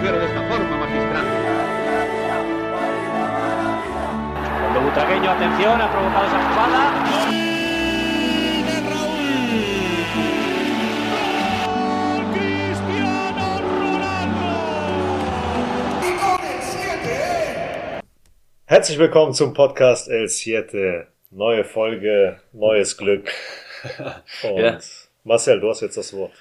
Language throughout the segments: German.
mujer de esta forma, magistral. Cuando Butragueño, atención, ha provocado esa jugada. Herzlich willkommen zum Podcast El Siete. Neue Folge, neues Glück. Und Ja. Marcel, du hast jetzt das Wort.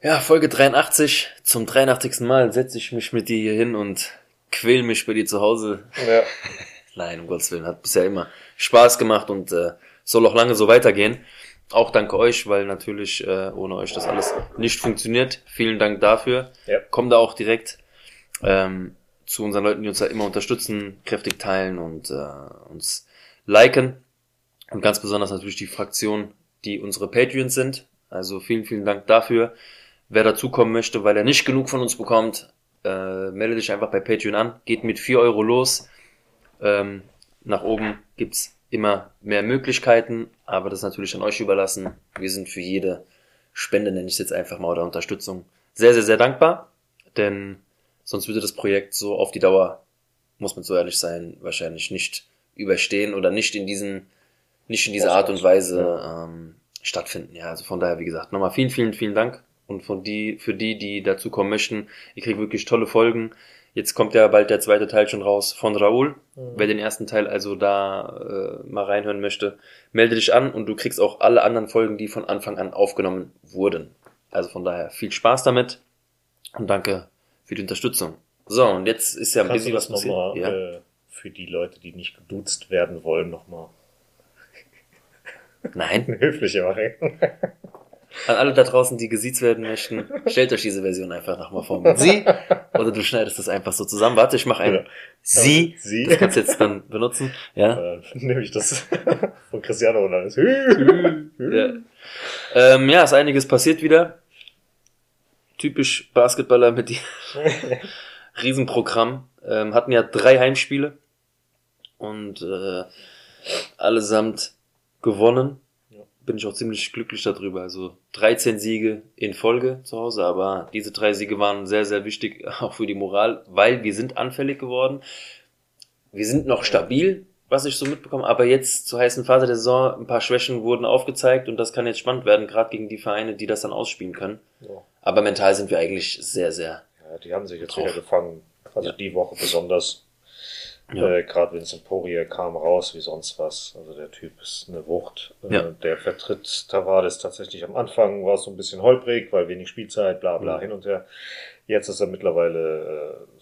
Ja, Folge 83. Zum 83. Mal setze ich mich mit dir hier hin und quäl mich bei dir zu Hause. Ja. Nein, um Gottes Willen, hat bisher immer Spaß gemacht und äh, soll auch lange so weitergehen. Auch danke euch, weil natürlich äh, ohne euch das alles nicht funktioniert. Vielen Dank dafür. Ja. Kommen da auch direkt ähm, zu unseren Leuten, die uns da immer unterstützen, kräftig teilen und äh, uns liken. Und ganz besonders natürlich die Fraktion, die unsere Patreons sind. Also vielen, vielen Dank dafür. Wer dazukommen möchte, weil er nicht genug von uns bekommt, äh, melde dich einfach bei Patreon an. Geht mit 4 Euro los. Ähm, nach oben gibt's immer mehr Möglichkeiten, aber das ist natürlich an euch überlassen. Wir sind für jede Spende, nenne ich es jetzt einfach mal, oder Unterstützung, sehr, sehr, sehr dankbar. Denn sonst würde das Projekt so auf die Dauer, muss man so ehrlich sein, wahrscheinlich nicht überstehen oder nicht in diesen, nicht in dieser Art und Weise ähm, stattfinden. Ja, also von daher, wie gesagt, nochmal vielen, vielen, vielen Dank. Und von die, für die, die dazu kommen möchten, ihr kriegt wirklich tolle Folgen. Jetzt kommt ja bald der zweite Teil schon raus von Raoul. Wer den ersten Teil also da äh, mal reinhören möchte, melde dich an und du kriegst auch alle anderen Folgen, die von Anfang an aufgenommen wurden. Also von daher viel Spaß damit und danke für die Unterstützung. So, und jetzt ist ja ein Kannst bisschen was passiert. nochmal Ja. äh, für die Leute, die nicht geduzt werden wollen, nochmal Nein, höfliche machen? An alle da draußen, die gesiezt werden möchten, stellt euch diese Version einfach nochmal vor mit Sie oder du schneidest das einfach so zusammen. Warte, ich mache ein Ja. Sie. Sie. Das kannst du jetzt dann benutzen. Ja. Äh, nehme ich das von Cristiano Ronaldo. Ja. Ähm, ja, ist einiges passiert wieder. Typisch Basketballer mit die Riesenprogramm. Ähm, hatten ja drei Heimspiele und äh, allesamt gewonnen. Bin ich auch ziemlich glücklich darüber. Also 13 Siege in Folge zu Hause, aber diese drei Siege waren sehr, sehr wichtig, auch für die Moral, weil wir sind anfällig geworden. Wir sind noch stabil, was ich so mitbekomme, aber jetzt zur heißen Phase der Saison ein paar Schwächen wurden aufgezeigt und das kann jetzt spannend werden, gerade gegen die Vereine, die das dann ausspielen können. Ja. Aber mental sind wir eigentlich sehr, sehr. Ja, die haben sich jetzt Drauf. wieder gefangen. Also Ja. die Woche besonders. Ja. Äh, Gerade Vincent Poirier kam raus wie sonst was. Also der Typ ist eine Wucht. Äh, Ja. Der vertritt Tavares tatsächlich am Anfang, war es so ein bisschen holprig, weil wenig Spielzeit, bla bla Mhm. hin und her. Jetzt ist er mittlerweile äh,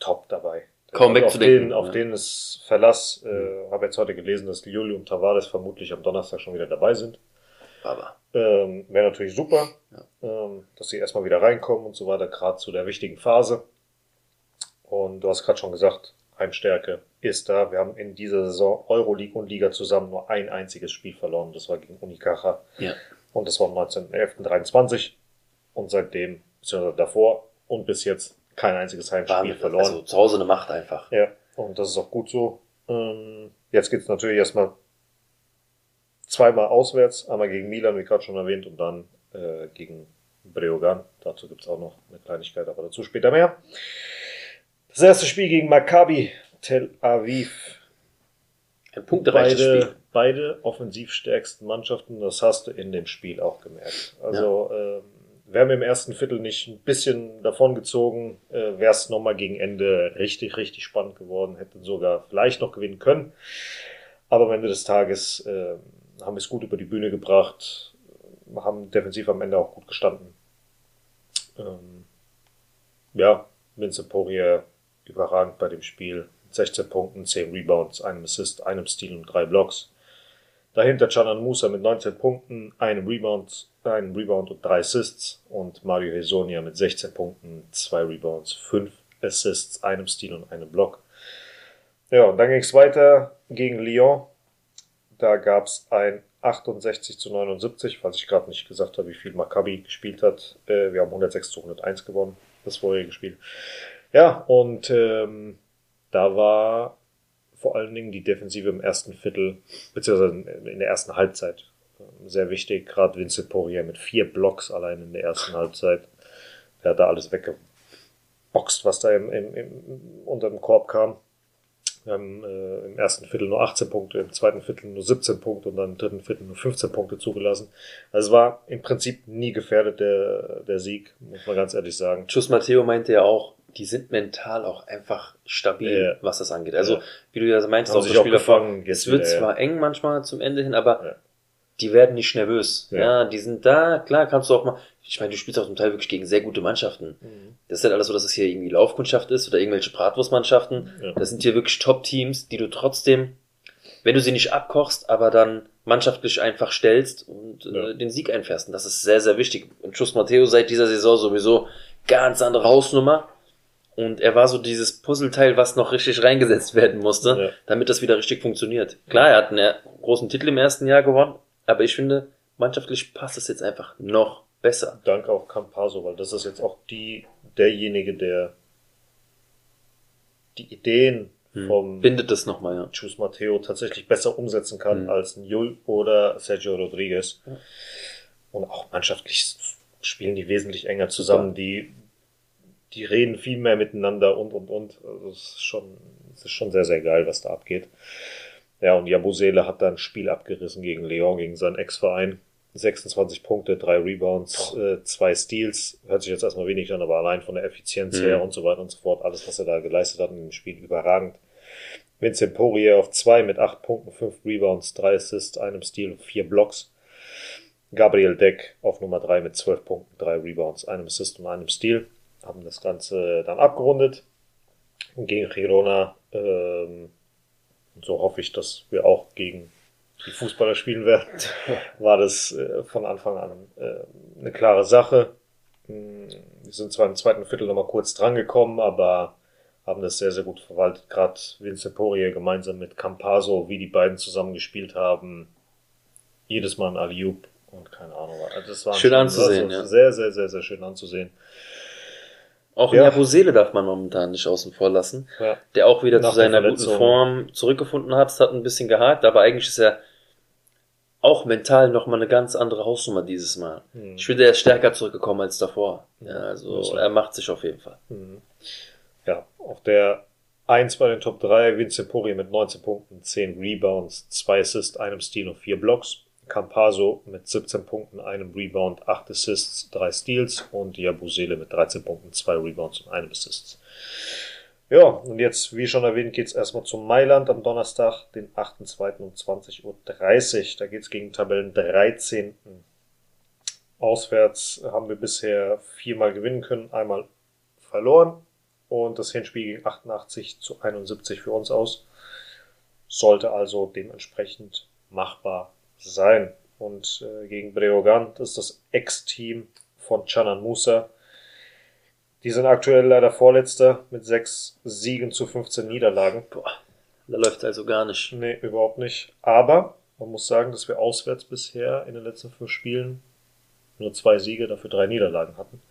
top dabei. Kaum Also auf wegzudenken, den, auf ja. den ist Verlass. Äh, Habe jetzt heute gelesen, dass Juli und Tavares vermutlich am Donnerstag schon wieder dabei sind. Aber Ähm, Wäre natürlich super, Ja. ähm, dass sie erstmal wieder reinkommen und so weiter, gerade zu der wichtigen Phase. Und du hast gerade schon gesagt, Heimstärke ist da. Wir haben in dieser Saison Euroleague und Liga zusammen nur ein einziges Spiel verloren. Das war gegen Unicaja. ja, Und das war am 19.11.23. Und seitdem, beziehungsweise davor und bis jetzt kein einziges Heimspiel Wahnsinn. verloren. Also zu Hause eine Macht einfach. Ja, und das ist auch gut so. Ähm, jetzt geht's natürlich erstmal zweimal auswärts, einmal gegen Milan, wie gerade schon erwähnt, und dann äh, gegen Breogan. Dazu gibt's auch noch eine Kleinigkeit, aber dazu später mehr. Das erste Spiel gegen Maccabi Tel Aviv. Ein punktereiches Beide, Spiel. beide offensivstärksten Mannschaften, das hast du in dem Spiel auch gemerkt. Also ähm, wären wir im ersten Viertel nicht ein bisschen davon gezogen, äh, wäre es nochmal gegen Ende richtig, richtig spannend geworden, hätten sogar vielleicht noch gewinnen können. Aber am Ende des Tages äh, haben wir es gut über die Bühne gebracht, haben defensiv am Ende auch gut gestanden. Ähm, ja, Vincent Poirier überragend bei dem Spiel. 16 Punkten, 10 Rebounds, einem Assist, einem Steal und drei Blocks. Dahinter Canan Musa mit 19 Punkten, einem Rebound, einem Rebound und drei Assists und Mario Hesonia mit 16 Punkten, zwei Rebounds, fünf Assists, einem Steal und einem Block. Ja, und dann ging es weiter gegen Lyon. Da gab es ein 68 zu 79, falls ich gerade nicht gesagt habe, wie viel Maccabi gespielt hat. Äh, wir haben 106 zu 101 gewonnen, das vorherige Spiel. Ja, und ähm, da war vor allen Dingen die Defensive im ersten Viertel, beziehungsweise in der ersten Halbzeit ähm, sehr wichtig. Gerade Vincent Poirier mit vier Blocks allein in der ersten Halbzeit. Der hat da alles wegge geboxt, was da im, im, im, unter dem Korb kam. Wir haben äh, im ersten Viertel nur 18 Punkte, im zweiten Viertel nur 17 Punkte und dann im dritten Viertel nur 15 Punkte zugelassen. Also es war im Prinzip nie gefährdet, der, der Sieg, muss man ganz ehrlich sagen. Tschüss Matteo meinte ja auch, die sind mental auch einfach stabil, Ja. was das angeht. Also, Ja. wie du ja meintest, auch sich das auch Spiel davor, gefangen, es wird ja. zwar eng manchmal zum Ende hin, aber die werden nicht nervös. Ja. Die sind da, klar kannst du auch mal, ich meine, du spielst auch zum Teil wirklich gegen sehr gute Mannschaften. Das ist halt alles so, dass es hier irgendwie Laufkundschaft ist oder irgendwelche Bratwurstmannschaften. Das sind hier wirklich Top-Teams, die du trotzdem, wenn du sie nicht abkochst, aber dann mannschaftlich einfach stellst und Ja. äh, den Sieg einfährst. Und das ist sehr, sehr wichtig. Und Schuss Matteo seit dieser Saison sowieso ganz andere Hausnummer. Und er war so dieses Puzzleteil, was noch richtig reingesetzt werden musste, Ja. damit das wieder richtig funktioniert. Klar, er hat einen großen Titel im ersten Jahr gewonnen, aber ich finde, mannschaftlich passt es jetzt einfach noch besser. Dank auch Campaso, weil das ist jetzt auch die, derjenige, der die Ideen vom Bindet das nochmal, ja. Chus Matteo tatsächlich besser umsetzen kann Mhm. als Jul oder Sergio Rodriguez. Ja. Und auch mannschaftlich spielen die wesentlich enger zusammen. Die, die reden viel mehr miteinander und, und, und. Also es ist schon, es ist schon sehr, sehr geil, was da abgeht. Ja, und Jabusele hat dann ein Spiel abgerissen gegen Leon, gegen seinen Ex-Verein. 26 Punkte, drei Rebounds, äh, zwei Steals. Hört sich jetzt erstmal wenig an, aber allein von der Effizienz Mhm. her und so weiter und so fort, alles, was er da geleistet hat in dem Spiel, überragend. Vincent Poirier auf zwei mit acht Punkten, fünf Rebounds, drei Assists, einem Steal und vier Blocks. Gabriel Deck auf Nummer drei mit zwölf Punkten, drei Rebounds, einem Assist und einem Steal. Haben das Ganze dann abgerundet. Und gegen Girona, ähm, und so hoffe ich, dass wir auch gegen die Fußballer spielen werden, war das äh, von Anfang an äh, eine klare Sache. Hm, Wir sind zwar im zweiten Viertel nochmal kurz drangekommen, aber haben das sehr, sehr gut verwaltet. Gerade Vincent Poirier gemeinsam mit Campaso, wie die beiden zusammen gespielt haben. Jedes Mal ein Aliup und keine Ahnung. Also Das war Schön anzusehen, war ja. Sehr, sehr, sehr, sehr schön anzusehen. Auch Ja. in Jabusele darf man momentan nicht außen vor lassen. Ja. Der auch wieder Nach zu seiner guten. Form zurückgefunden hat. Es hat ein bisschen gehakt, aber eigentlich ist er auch mental nochmal eine ganz andere Hausnummer dieses Mal. Hm. Ich finde, er ist stärker zurückgekommen als davor. Ja, Ja, also er macht sich auf jeden Fall. Mhm. Ja, auf der 1 bei den Top 3, Vincent Poirier mit 19 Punkten, 10 Rebounds, 2 Assists, einem Steal und 4 Blocks. Campaso mit 17 Punkten, einem Rebound, 8 Assists, 3 Steals und Jabusele mit 13 Punkten, 2 Rebounds und einem Assist. Ja, und jetzt, wie schon erwähnt, geht's erstmal zum Mailand am Donnerstag, den 8.2. um 20.30 Uhr. Da geht's gegen Tabellen 13. Auswärts haben wir bisher viermal gewinnen können, einmal verloren und das Hinspiel ging 88 zu 71 für uns aus. Sollte also dementsprechend machbar sein. Und äh, gegen Breogan, das ist das Ex-Team von Canan Musa. Die sind aktuell leider Vorletzter mit sechs Siegen zu 15 Niederlagen. Boah, da läuft also gar nicht. Nee, überhaupt nicht. Aber man muss sagen, dass wir auswärts bisher in den letzten fünf Spielen nur zwei Siege, dafür drei Niederlagen hatten.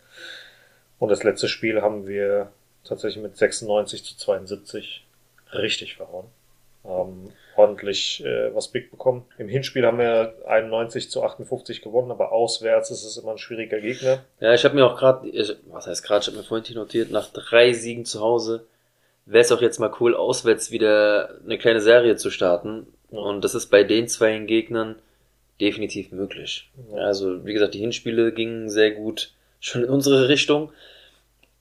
Und das letzte Spiel haben wir tatsächlich mit 96 zu 72 richtig verhauen. Haben ordentlich äh, was big bekommen. Im Hinspiel haben wir 91 zu 58 gewonnen, aber auswärts ist es immer ein schwieriger Gegner. Ja, ich habe mir auch gerade, was heißt gerade, ich habe mir vorhin hier notiert, nach drei Siegen zu Hause wäre es auch jetzt mal cool, auswärts wieder eine kleine Serie zu starten. Ja. Und das ist bei den zwei Gegnern definitiv möglich. Ja. Also, wie gesagt, die Hinspiele gingen sehr gut schon in unsere Richtung.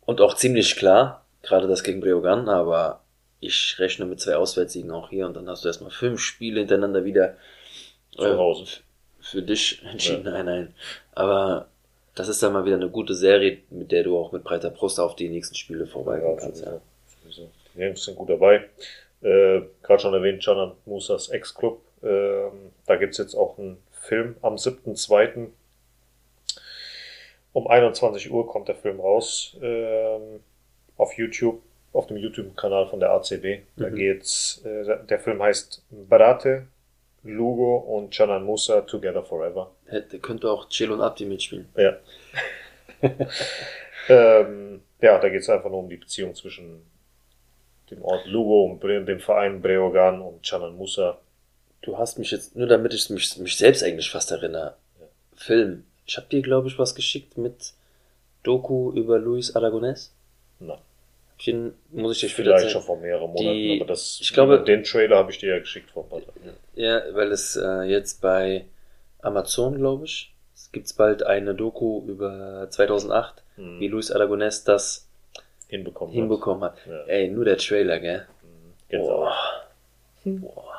Und auch ziemlich klar, gerade das gegen Breogan, aber ich rechne mit zwei Auswärtssiegen auch hier und dann hast du erstmal fünf Spiele hintereinander wieder Zu äh, Hause. für dich entschieden. Nein, nein. Aber das ist dann mal wieder eine gute Serie, mit der du auch mit breiter Brust auf die nächsten Spiele vorbeikommen kannst. Ja. sowieso. Die Jungs sind gut dabei. Äh, Gerade schon erwähnt, Canan Musas Ex-Club. Ähm, da gibt's jetzt auch einen Film am 7.2. Um 21 Uhr kommt der Film raus. Ähm, auf YouTube, auf dem YouTube-Kanal von der ACB. Da Mhm. geht's, äh, der Film heißt Brate, Lugo und Canan Musa Together Forever. Hätte, könnte auch Chill und Abdi mitspielen. Ja. ähm, ja, da geht es einfach nur um die Beziehung zwischen dem Ort Lugo und dem Verein Breogan und Canan Musa. Du hast mich jetzt, nur damit ich mich, mich selbst eigentlich fast erinnere, Film. Ich habe dir, glaube ich, was geschickt mit Doku über Luis Aragonés. Na, Spielchen, muss ich dir später Vielleicht schon vor mehreren Monaten, Die- aber das, ich glaube- den Trailer habe ich dir ja geschickt vor ein paar Tagen. Ja, weil es äh, jetzt bei Amazon, glaube ich, es gibt's bald eine Doku über 2008, Hm. wie Luis Aragonés das hinbekommen. hat. hinbekommen hat. Ja. Ey, nur der Trailer, gell? Gänsehaut. Boah. Boah.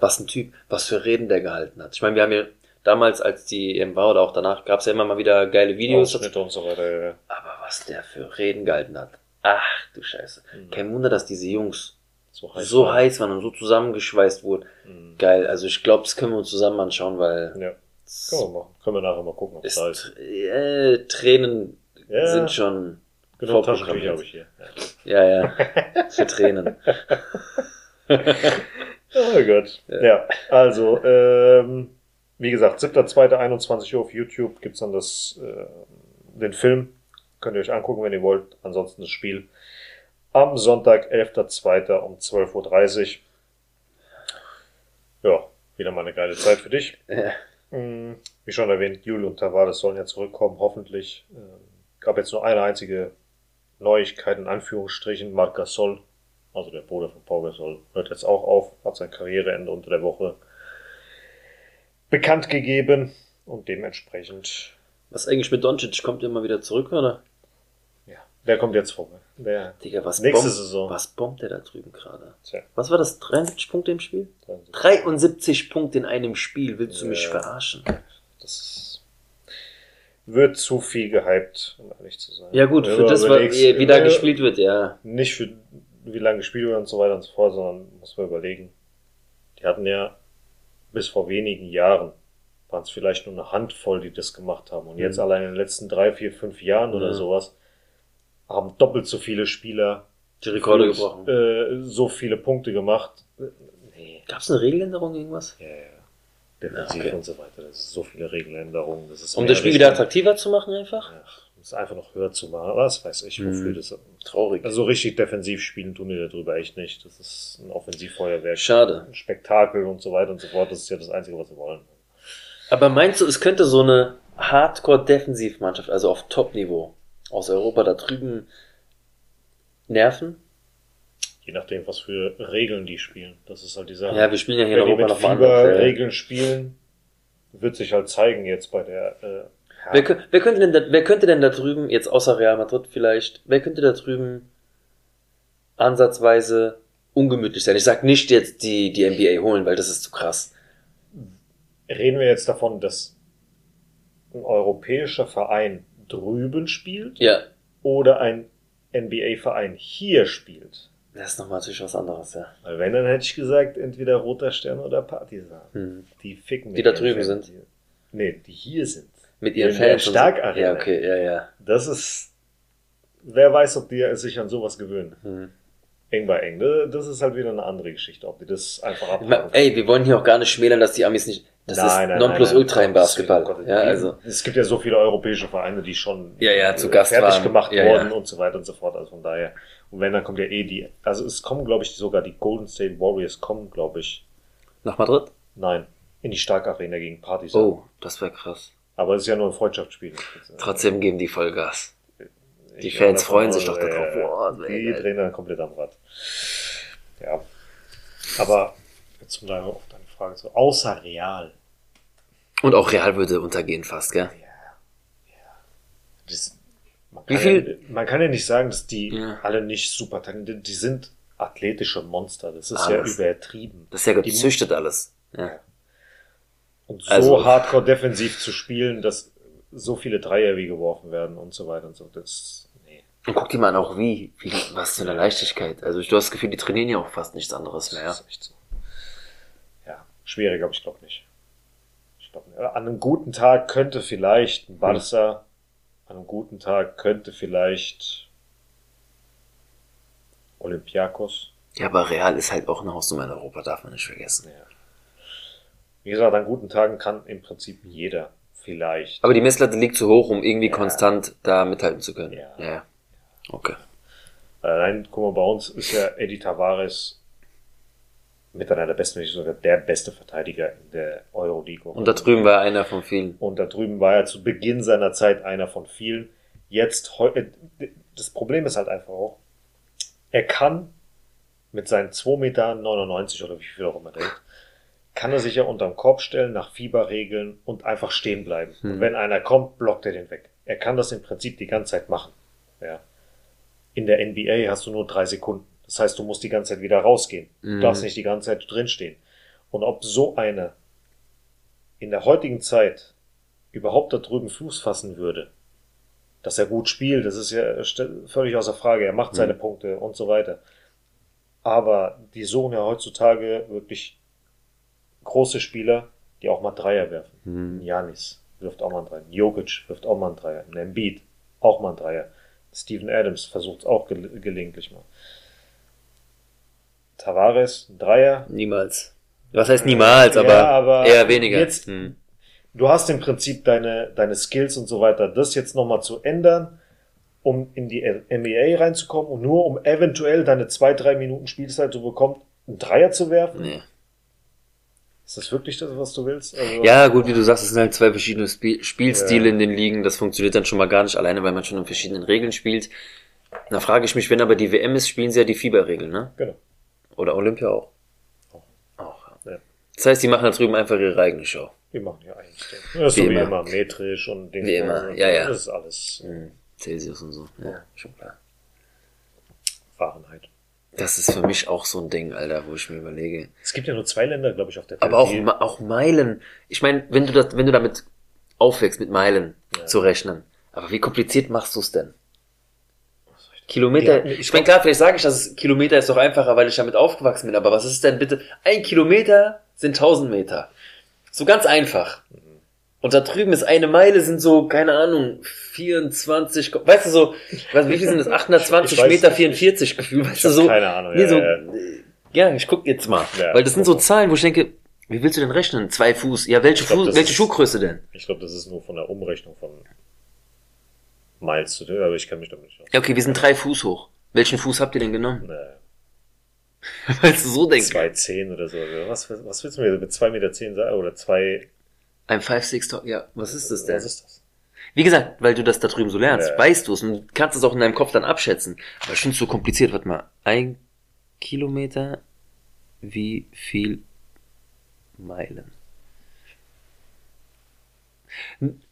Was ein Typ, was für Reden der gehalten hat. Ich meine, wir haben ja damals, als die EM war oder auch danach, gab's ja immer mal wieder geile Videos. Ausschnitte und so weiter. Ja. Aber was der für Reden gehalten hat. Ach du Scheiße. Mhm. Kein Wunder, dass diese Jungs So heiß. so war. heiß waren und so zusammengeschweißt wurden. Mhm. Geil. Also ich glaube, das können wir uns zusammen anschauen, weil Ja, es können wir machen. Können wir nachher mal gucken, ob es da ist. äh, Tränen Ja, sind schon genug vorprogrammiert. Taschentücher habe ich hier. Ja. Ja, ja. Für Tränen. Oh Gott. Ja, also, ähm, wie gesagt, 7.2.21 Uhr auf YouTube gibt's dann das, äh, den Film. Könnt ihr euch angucken, wenn ihr wollt. Ansonsten das Spiel am Sonntag, 11.2. um 12.30 Uhr. Ja, wieder mal eine geile Zeit für dich. Ja. Mm, Wie schon erwähnt, Jule und Tavares sollen ja zurückkommen, hoffentlich. Ähm, gab jetzt nur eine einzige Neuigkeit, in Anführungsstrichen. Marc Gasol, also der Bruder von Paul Gasol, hört jetzt auch auf, hat sein Karriereende unter der Woche bekannt gegeben und dementsprechend, Was eigentlich mit Doncic? Kommt der mal wieder zurück, oder? Der kommt jetzt vorbei. Der, Digga, was Nächste bombt, Saison. was bombt der da drüben gerade? tja, Was war das? 73 Punkte im Spiel? 73. 73 Punkte in einem Spiel. Willst du mich Ja. verarschen? das wird zu viel gehypt, um ehrlich zu sein. Ja gut, Wenn für das, was, wie, da äh, gespielt wird, ja. nicht für wie lange gespielt wird und so weiter und so fort, sondern muss man überlegen. Die hatten ja bis vor wenigen Jahren waren es vielleicht nur eine Handvoll, die das gemacht haben. Und jetzt Mhm. allein in den letzten drei, vier, fünf Jahren oder Ja. sowas haben doppelt so viele Spieler Die Rekorde gefühlt, gebrochen. Äh, so viele Punkte gemacht. Äh, Nee, Gab es eine Regeländerung, irgendwas? ja, ja. Defensiv Ja, okay. und so weiter. Das ist so viele Regeländerungen. Das ist Um das Spiel wieder attraktiver zu machen einfach? Ach, um es einfach noch höher zu machen. Was weiß ich, wofür Mhm. das. Traurig. Also so richtig defensiv spielen tun die darüber echt nicht. Das ist ein Offensivfeuerwerk. Schade. ein Spektakel und so weiter und so fort. Das ist ja das Einzige, was sie wollen. Aber meinst du, es könnte so eine Hardcore-Defensivmannschaft, also auf Top-Niveau, aus Europa da drüben nerven? Je nachdem, was für Regeln die spielen. Das ist halt die Sache. Ja, wir spielen ja hier in Wenn die Europa mit noch mal anders. ja. Fieberregeln spielen, wird sich halt zeigen jetzt bei der. Äh, ja, Wer, wer, könnte denn da, wer könnte denn da drüben, jetzt außer Real Madrid vielleicht, wer könnte da drüben ansatzweise ungemütlich sein? Ich sag nicht jetzt die, die NBA holen, weil das ist zu krass. reden wir jetzt davon, dass ein europäischer Verein drüben spielt Ja, oder ein NBA-Verein hier spielt? das ist nochmal natürlich was anderes, ja. Weil wenn, dann hätte ich gesagt, entweder Roter Stern oder Partisan. Hm. Die ficken Die mit da ihren drüben Fans. sind. Nee, die hier sind. Mit ihren In der Fans. und so. Starkarena. Ja, okay, ja, ja. Das ist. Wer weiß, ob die sich an sowas gewöhnen. Hm. Eng bei eng. Das ist halt wieder eine andere Geschichte, ob die das einfach abhaken. ey, wir wollen hier auch gar nicht schmälern, dass die Amis nicht. Das ist Nonplusultra im Basketball. Gott, Ja, also. Es gibt ja so viele europäische Vereine, die schon Ja, ja, zu äh, Gast fertig waren. gemacht Ja, wurden ja. und so weiter und so fort. Also von daher. Und wenn, dann kommt ja eh die. Also es kommen, glaube ich, sogar die Golden State Warriors kommen, glaube ich. Nach Madrid? Nein, in die Starkarena gegen Partisan. Oh, das wäre krass. Aber es ist ja nur ein Freundschaftsspiel. Trotzdem geben die Vollgas. Die Ich Fans freuen sich doch da drauf. äh, Boah, die geil. drehen dann komplett am Rad. Ja. Aber jetzt um deine, auf deine Frage zu. Außer Real. Und auch Real würde untergehen fast, gell? Das, man, Wie kann viel- Ja, man kann ja nicht sagen, dass die Ja. alle nicht super talentiert Die sind athletische Monster. Das ist Alles. ja übertrieben. Das ist ja Die- gezüchtet alles. Ja. Und so Also- hardcore defensiv zu spielen, dass so viele Dreier wie geworfen werden und so weiter und so. Das, nee. Und guck dir mal an, auch wie, wie, was für eine Leichtigkeit. Also du hast das Gefühl, die trainieren ja auch fast nichts anderes mehr. Das ist echt so. Ja, schwierig, aber ich glaube nicht. Ich glaube nicht. An einem guten Tag könnte vielleicht ein Barca, an einem guten Tag könnte vielleicht Olympiakos. Ja, aber Real ist halt auch eine Hausnummer in Europa, darf man nicht vergessen. Ja. Wie gesagt, an guten Tagen kann im Prinzip jeder vielleicht. Aber die Messlatte liegt zu hoch, um irgendwie Ja. konstant da mithalten zu können. Ja. ja. Okay. Allein, guck mal, bei uns ist ja Eddie Tavares mit einer der besten, wenn nicht sogar der beste Verteidiger in der Euroleague. Und da drüben war einer von vielen. Und da drüben war er zu Beginn seiner Zeit einer von vielen. Jetzt, äh, das Problem ist halt einfach auch, er kann mit seinen 2,99 Meter oder wie viel auch immer der ist, kann er sich ja unterm Korb stellen, nach Fieberregeln und einfach stehen bleiben. Hm. Und wenn einer kommt, blockt er den weg. Er kann das im Prinzip die ganze Zeit machen. Ja. In der NBA hast du nur drei Sekunden. Das heißt, du musst die ganze Zeit wieder rausgehen. Du Mhm. darfst nicht die ganze Zeit drinstehen. Und ob so einer in der heutigen Zeit überhaupt da drüben Fuß fassen würde, dass er gut spielt, das ist ja völlig außer Frage. Er macht seine Mhm. Punkte und so weiter. Aber die suchen ja heutzutage wirklich große Spieler, die auch mal Dreier werfen. Hm. Ein Janis wirft auch mal einen Dreier. Jokic wirft auch mal einen Dreier. Ein Embiid auch mal einen Dreier. Steven Adams versucht es auch gel gelegentlich mal. Tavares, ein Dreier. Niemals. Was heißt niemals, Ja, aber, aber eher weniger. jetzt- Hm. Du hast im Prinzip deine, deine Skills und so weiter. Das jetzt nochmal zu ändern, um in die NBA reinzukommen und nur um eventuell deine zwei, drei Minuten Spielzeit zu bekommen, einen Dreier zu werfen. Nee. Ist das wirklich das, was du willst? Also, Ja, gut, wie du sagst, es sind halt zwei verschiedene Spiel Spielstile Ja. in den Ligen. Das funktioniert dann schon mal gar nicht alleine, weil man schon in verschiedenen Regeln spielt. Da frage ich mich, wenn aber die WM ist, spielen sie ja die Fieberregeln, ne? Genau. Oder Olympia auch. Auch. Auch, ja. Ja. Das heißt, die machen da drüben einfach ihre eigene Show. Wir machen ja eigentlich das. Ja, so Wie immer. metrisch und Dings. Wie immer, und ja, ja. Das ist alles Hm. Celsius und so. Ja, schon klar. Fahrenheit. Das ist für mich auch so ein Ding, Alter, wo ich mir überlege. Es gibt ja nur zwei Länder, glaube ich, auf der Welt. Aber auch, auch Meilen. Ich meine, wenn du das, wenn du damit aufwächst, mit Meilen Ja. zu rechnen. Aber wie kompliziert machst du es denn? Kilometer. Ja, ich ich meine, klar, vielleicht sage ich, dass es Kilometer ist doch einfacher, weil ich damit aufgewachsen bin. Aber was ist denn bitte? Ein Kilometer sind 1000 Meter. So ganz einfach. Und da drüben ist eine Meile, sind so, keine Ahnung, 24, Ko- weißt du so, was, wie viel sind das? 820 Ich weiß Meter nicht. 44 Gefühl, weißt Ich du so. keine Ahnung, Nee, ja, so, ja. äh, ja, ich guck jetzt mal. Ja, weil das sind so. Zahlen, wo ich denke, wie willst du denn rechnen? Zwei Fuß. Ja, welche, glaub, Fuß, welche ist- Schuhgröße denn? Ich glaube, das ist nur von der Umrechnung von Miles zu aber ich kann mich damit nicht aus. Ja, okay, wir sind drei Fuß hoch. Welchen Fuß habt ihr denn genommen? Naja, Weil du so denkst. 2,10 oder so. Was, was willst du mir mit 2,10 Meter sagen? Oder 2, Ein 5-6 Talk. Ja, was ist das denn? was ist das? Wie gesagt, weil du das da drüben so lernst, Ja. weißt du es und kannst es auch in deinem Kopf dann abschätzen. Aber es so kompliziert. Warte mal. Ein Kilometer, wie viel Meilen?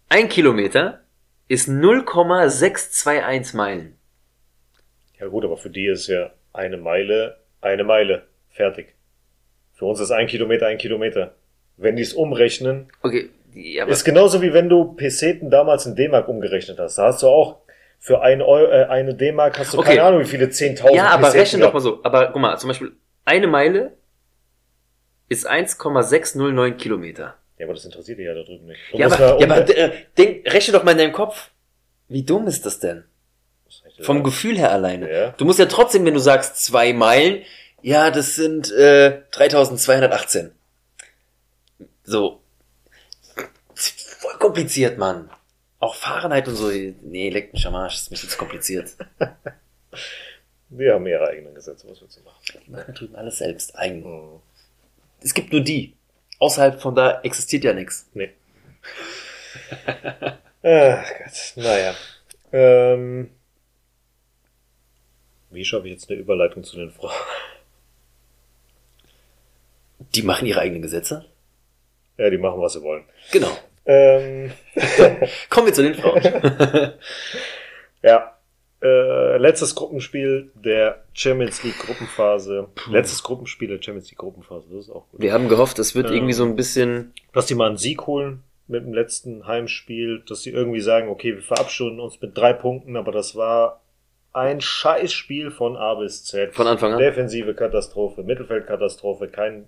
Ein Kilometer ist 0,621 Meilen. Ja gut, aber für die ist ja eine Meile, eine Meile. Fertig. Für uns ist ein Kilometer ein Kilometer. Wenn die es umrechnen, Okay, ja, ist genauso wie wenn du Peseten damals in D-Mark umgerechnet hast. Da hast du auch für ein Eu äh, eine D-Mark hast du Okay. keine Ahnung, wie viele 10.000 Ja, aber Peseten rechne doch gehabt. mal so. Aber guck mal, zum Beispiel eine Meile ist 1,609 Kilometer. Ja, aber das interessiert dich ja da drüben nicht. Du Ja, aber, ja, aber äh, denk, rechne doch mal in deinem Kopf. Wie dumm ist das denn? Vom Gefühl her alleine. Ja. Du musst ja trotzdem, wenn du sagst zwei Meilen, ja, das sind äh, 3218. So. Voll kompliziert, Mann. Auch Fahrenheit und so. Nee, leck mich am Arsch, das ist mir zu kompliziert. Die haben ihre eigenen Gesetze, was willst du machen? Die machen drüben alles selbst, eigen. Hm. Es gibt nur die. Außerhalb von da existiert ja nichts. Nee. Ach Gott, naja. Ähm, wie schaffe ich jetzt eine Überleitung zu den Frauen? Die machen ihre eigenen Gesetze? Ja, die machen, was sie wollen. Genau. Ähm, Kommen wir zu den Frauen. ja. Äh, letztes Gruppenspiel der Champions League Gruppenphase. Letztes Gruppenspiel der Champions League Gruppenphase, das ist auch gut. Wir haben gehofft, es wird Ähm. irgendwie so ein bisschen Dass die mal einen Sieg holen mit dem letzten Heimspiel, dass sie irgendwie sagen, okay, wir verabschieden uns mit drei Punkten, aber das war ein Scheißspiel von A bis Z. Von Anfang an. Defensive Katastrophe, Mittelfeldkatastrophe, kein,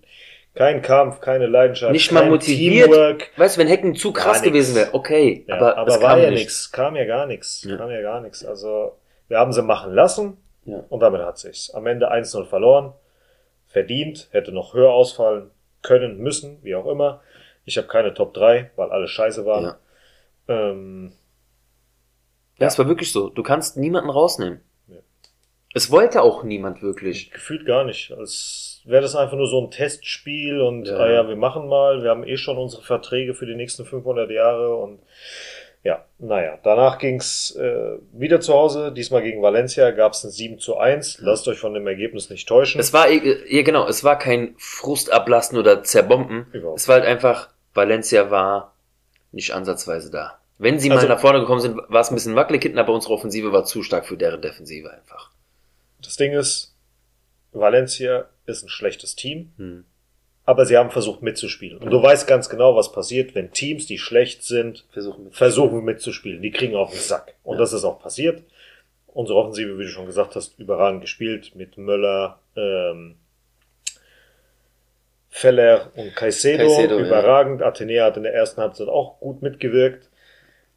kein Kampf, keine Leidenschaft, nicht mal motiviert. Teamwork. Weißt du, wenn Hecken zu krass gewesen wäre, okay, Ja, aber, aber, es war kam ja nicht. nichts, kam ja gar nichts, Ja. kam ja gar nichts. Also wir haben sie machen lassen Ja. und damit hat sich's. Am Ende 1-0 verloren, verdient, hätte noch höher ausfallen können, müssen, wie auch immer. Ich habe keine Top 3, weil alle scheiße waren. Ja. Ähm, Ja, es war wirklich so. Du kannst niemanden rausnehmen. Es wollte auch niemand wirklich. gefühlt gar nicht. Als wäre das einfach nur so ein Testspiel und Ja. ah ja, wir machen mal, wir haben eh schon unsere Verträge für die nächsten 500 Jahre und Ja, naja, danach ging's äh, wieder zu Hause, diesmal gegen Valencia, gab's ein 7 zu 1. Lasst euch von dem Ergebnis nicht täuschen. Es war, ja genau, es war kein Frustablassen oder Zerbomben. Überhaupt. Es war halt einfach, Valencia war nicht ansatzweise da. Wenn sie mal Also- nach vorne gekommen sind, war es ein bisschen wackelig hinten, aber unsere Offensive war zu stark für deren Defensive einfach. Das Ding ist, Valencia ist ein schlechtes Team, Hm. aber sie haben versucht mitzuspielen. Und du weißt ganz genau, was passiert, wenn Teams, die schlecht sind, Versuchen mit. versuchen mitzuspielen. Die kriegen auf den Sack. Und Ja. das ist auch passiert. Unsere Offensive, wie du schon gesagt hast, überragend gespielt mit Möller, ähm, Feller und Caicedo. Caicedo, ja. überragend. Atenea hat in der ersten Halbzeit auch gut mitgewirkt.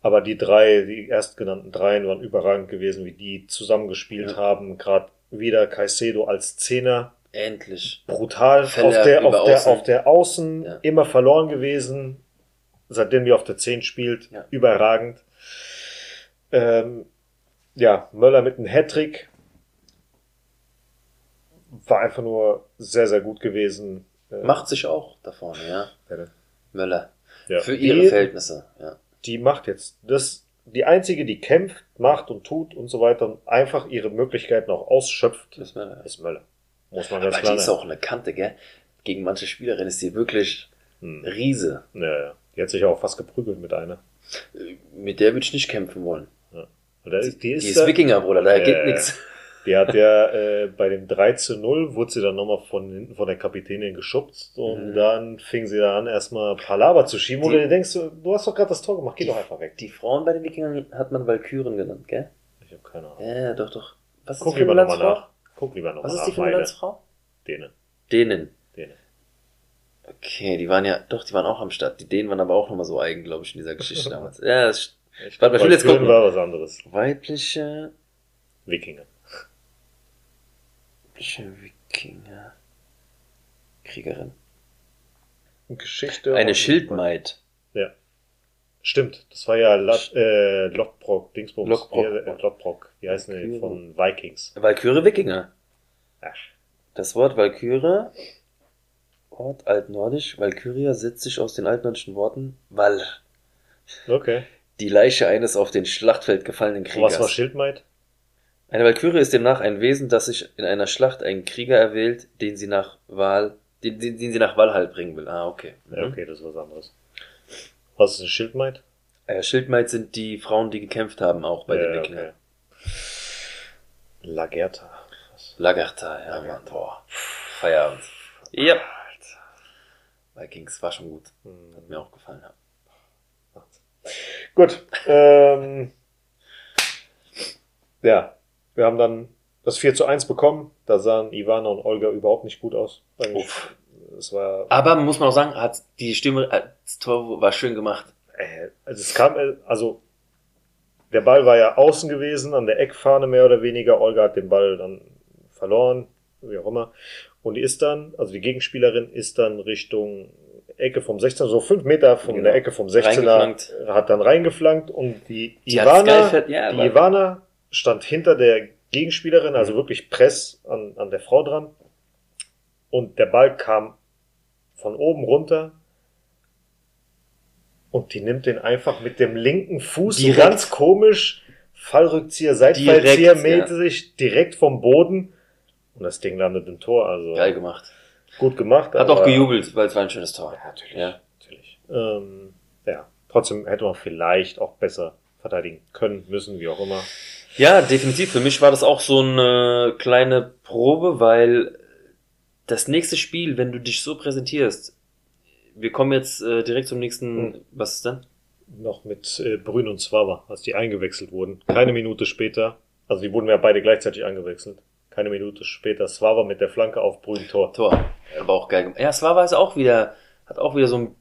Aber die drei, die erstgenannten dreien waren überragend gewesen, wie die zusammengespielt Ja. haben. Gerade wieder Caicedo als Zehner. Endlich. Brutal. Auf der, auf der, Außen. auf der Außen Ja. immer verloren gewesen. Seitdem wir auf der 10 spielt. Ja. Überragend. Ähm, ja, Möller mit einem Hattrick. War einfach nur sehr, sehr gut gewesen. Äh, Macht sich auch da vorne, ja. Ja, Möller. ja. Für ihre die, Verhältnisse, ja. die macht jetzt das, die einzige, die kämpft, macht und tut und so weiter und einfach ihre Möglichkeiten auch ausschöpft, ist Möller. ist Möller. Muss man ganz Aber klar die ist auch eine Kante, gell? Gegen manche Spielerinnen ist die wirklich Hm. Riese. Ja, ja. Die hat sich auch fast geprügelt mit einer. Mit der würde ich nicht kämpfen wollen. Und da ist, die ist, Die ist da- Wikinger, Bruder, da Ja, geht ja. nichts. Die hat ja äh, bei dem 3 zu 0 wurde sie dann nochmal von hinten von der Kapitänin geschubst und Mhm. dann fing sie da an, erstmal Palaver zu schieben, wo Die- du denkst, du hast doch gerade das Tor gemacht, geh doch einfach weg. Die Frauen bei den Wikingern hat man Valkyren genannt, gell? Ich habe keine Ahnung. Ja, doch, doch. Was Guck ist die lieber nochmal nach. Guck lieber nochmal Was nach. ist die für eine meine. Landsfrau? Däne. Dänen. Däne. Okay, die waren ja, doch, die waren auch am Start. Die Dänen waren aber auch nochmal so eigen, glaube ich, in dieser Geschichte damals. Ja, das ist Ich Warte ich will jetzt gucken. war was anderes. weibliche, Wikinger. Weibliche Wikinger. Kriegerin. Geschichte. Eine Schildmaid. Ja. Stimmt, das war ja Lat, äh, Lockbrock, Dingsbums. Lockbrock. Wie, äh, Lockbrock. Wie heißen die? Von Vikings. Valkyrie Wikinger. Ach. Das Wort Valkyrie, Wort altnordisch, Valkyria setzt sich aus den altnordischen Worten Val, Okay. die Leiche eines auf den Schlachtfeld gefallenen Kriegers. was war Schildmaid? Eine Valkyrie ist demnach ein Wesen, das sich in einer Schlacht einen Krieger erwählt, den sie nach Wahl, den, den, den sie nach Valhall bringen will. Ah, okay. Ja, okay, das ist was anderes. Was ist eine Schildmaid? Äh, Schildmaid sind die Frauen, die gekämpft haben, auch bei den Ja, Wikingern. Lagerta. Was? Lagertha, ja, Lagertha. Mann, boah. Feierabend. Ja. Vikings war schon gut. Hm. Hat mir auch gefallen. Gut. Ähm, ja, wir haben dann das 4 zu 1 bekommen. Da sahen Ivana und Olga überhaupt nicht gut aus. Es war, Aber muss man auch sagen, hat die Stimme, das Tor war schön gemacht. äh, also es kam, äh, also der Ball war ja außen gewesen, an der Eckfahne mehr oder weniger. Olga hat den Ball dann verloren, wie auch immer. Und die ist dann, also die Gegenspielerin ist dann Richtung Ecke vom 16, so fünf Meter von Genau. der Ecke vom 16er, Reingeflankt. hat dann reingeflankt und die Die Ivana, die Ivana stand hinter der Gegenspielerin, also Mhm. wirklich Press an, an der Frau dran. Und der Ball kam von oben runter und die nimmt den einfach mit dem linken Fuß Direkt. ganz komisch, Fallrückzieher, Seitfallzieher Direkt, ja. mäßig direkt vom Boden und das Ding landet im Tor. Also Geil gemacht. gut gemacht. Hat auch gejubelt, weil es war ein schönes Tor. Ja, natürlich. Ja. natürlich. Ähm, ja, trotzdem hätte man vielleicht auch besser verteidigen können, müssen, wie auch immer. Ja, definitiv. Für mich war das auch so eine kleine Probe, weil das nächste Spiel, wenn du dich so präsentierst, wir kommen jetzt äh, direkt zum nächsten, Hm. was ist denn? Noch mit äh, Brün und Zwaba, als die eingewechselt wurden. Keine Minute später, also die wurden ja beide gleichzeitig eingewechselt. Keine Minute später Swava mit der Flanke auf Brün Tor. Tor. Aber auch geil gemacht. Ja, war es auch wieder, hat auch wieder so ein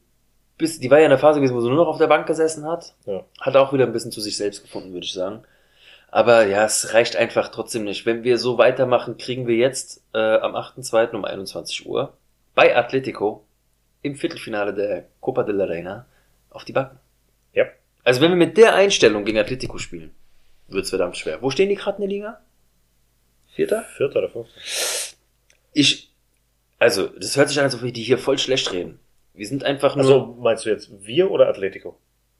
bisschen, die war ja in der Phase gewesen, wo sie nur noch auf der Bank gesessen hat. Ja. Hat auch wieder ein bisschen zu sich selbst gefunden, würde ich sagen. Aber ja, es reicht einfach trotzdem nicht. Wenn wir so weitermachen, kriegen wir jetzt äh, am 8.2. um 21 Uhr bei Atletico im Viertelfinale der Copa de la Reina auf die Backen. Ja. Also wenn wir mit der Einstellung gegen Atletico spielen, wird's verdammt schwer. Wo stehen die gerade in der Liga? Vierter? Vierter oder fünfter? Ich, also, das hört sich an, als ob wir die hier voll schlecht reden. Wir sind einfach nur, Also meinst du jetzt wir oder Atletico?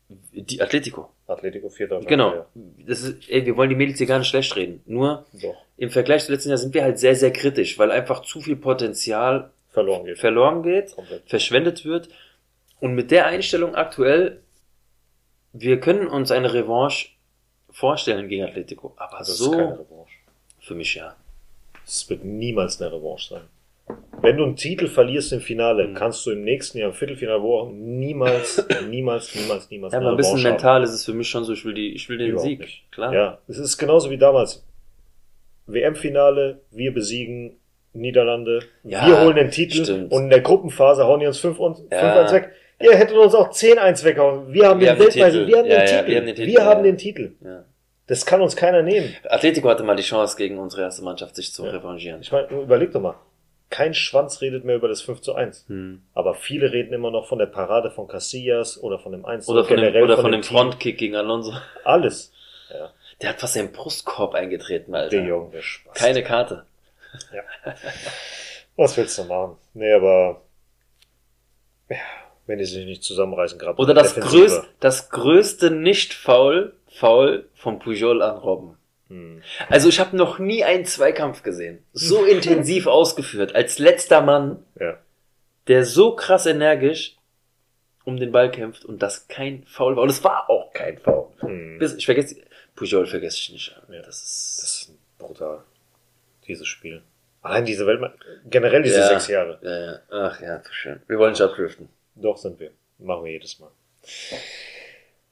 Die Atletico. Atletico vierter. Genau. Ja, Das ist, ey, wir wollen die Mädels hier gar nicht schlecht reden. Nur doch. im Vergleich zu letzten Jahr sind wir halt sehr, sehr kritisch, weil einfach zu viel Potenzial Verloren geht. verloren geht, Komplett. verschwendet wird. Und mit der Einstellung aktuell, wir können uns eine Revanche vorstellen gegen Atletico. Aber Das so, keine Revanche. für mich ja. Es wird niemals eine Revanche sein. Wenn du einen Titel verlierst im Finale, Mhm. kannst du im nächsten Jahr, im Viertelfinale, wo auch, niemals, niemals, niemals, niemals Ja, aber ein bisschen haben. mental ist es für mich schon so, ich will, die, ich will den Überhaupt Sieg. nicht. Klar. Ja, es ist genauso wie damals. WM-Finale, wir besiegen Niederlande, Ja, wir holen den Titel stimmt. und in der Gruppenphase hauen die uns 5 und 5 Ja. 1 weg. Ihr hättet uns auch 10-1 weghauen. Wir haben Wir den Weltmeister, wir haben den Titel. wir haben den Titel, Wir haben den Titel. Ja. Das kann uns keiner nehmen. Atletico hatte mal die Chance, gegen unsere erste Mannschaft sich zu Ja. revanchieren. Ich meine, überleg doch mal. Kein Schwanz redet mehr über das 5 zu 1. Hm. Aber viele reden immer noch von der Parade von Casillas oder von dem 1 Oder von dem, oder von dem Team. Frontkick gegen Alonso. Alles. Ja, Der hat fast seinen Brustkorb eingetreten, Alter. der Jungen, der Spaß. Keine Karte. Was willst du machen? Nee, aber ja, wenn die sich nicht zusammenreißen, gerade Oder das, größ, das größte Nicht-Foul, Foul von Pujol an Robben. Hm. Also ich habe noch nie einen Zweikampf gesehen. So intensiv ausgeführt, als letzter Mann, Ja. der so krass energisch um den Ball kämpft und das kein Foul war. Und es war auch kein Foul. Hm. Bis, ich vergesse, Pujol vergesse ich nicht. Ja. Das ist, Das ist brutal, dieses Spiel. Allein diese Welt, generell diese Ja. sechs Jahre. ja, ja. Ach ja, zu schön. Wir wollen nicht abdriften. Doch sind wir. Machen wir jedes Mal.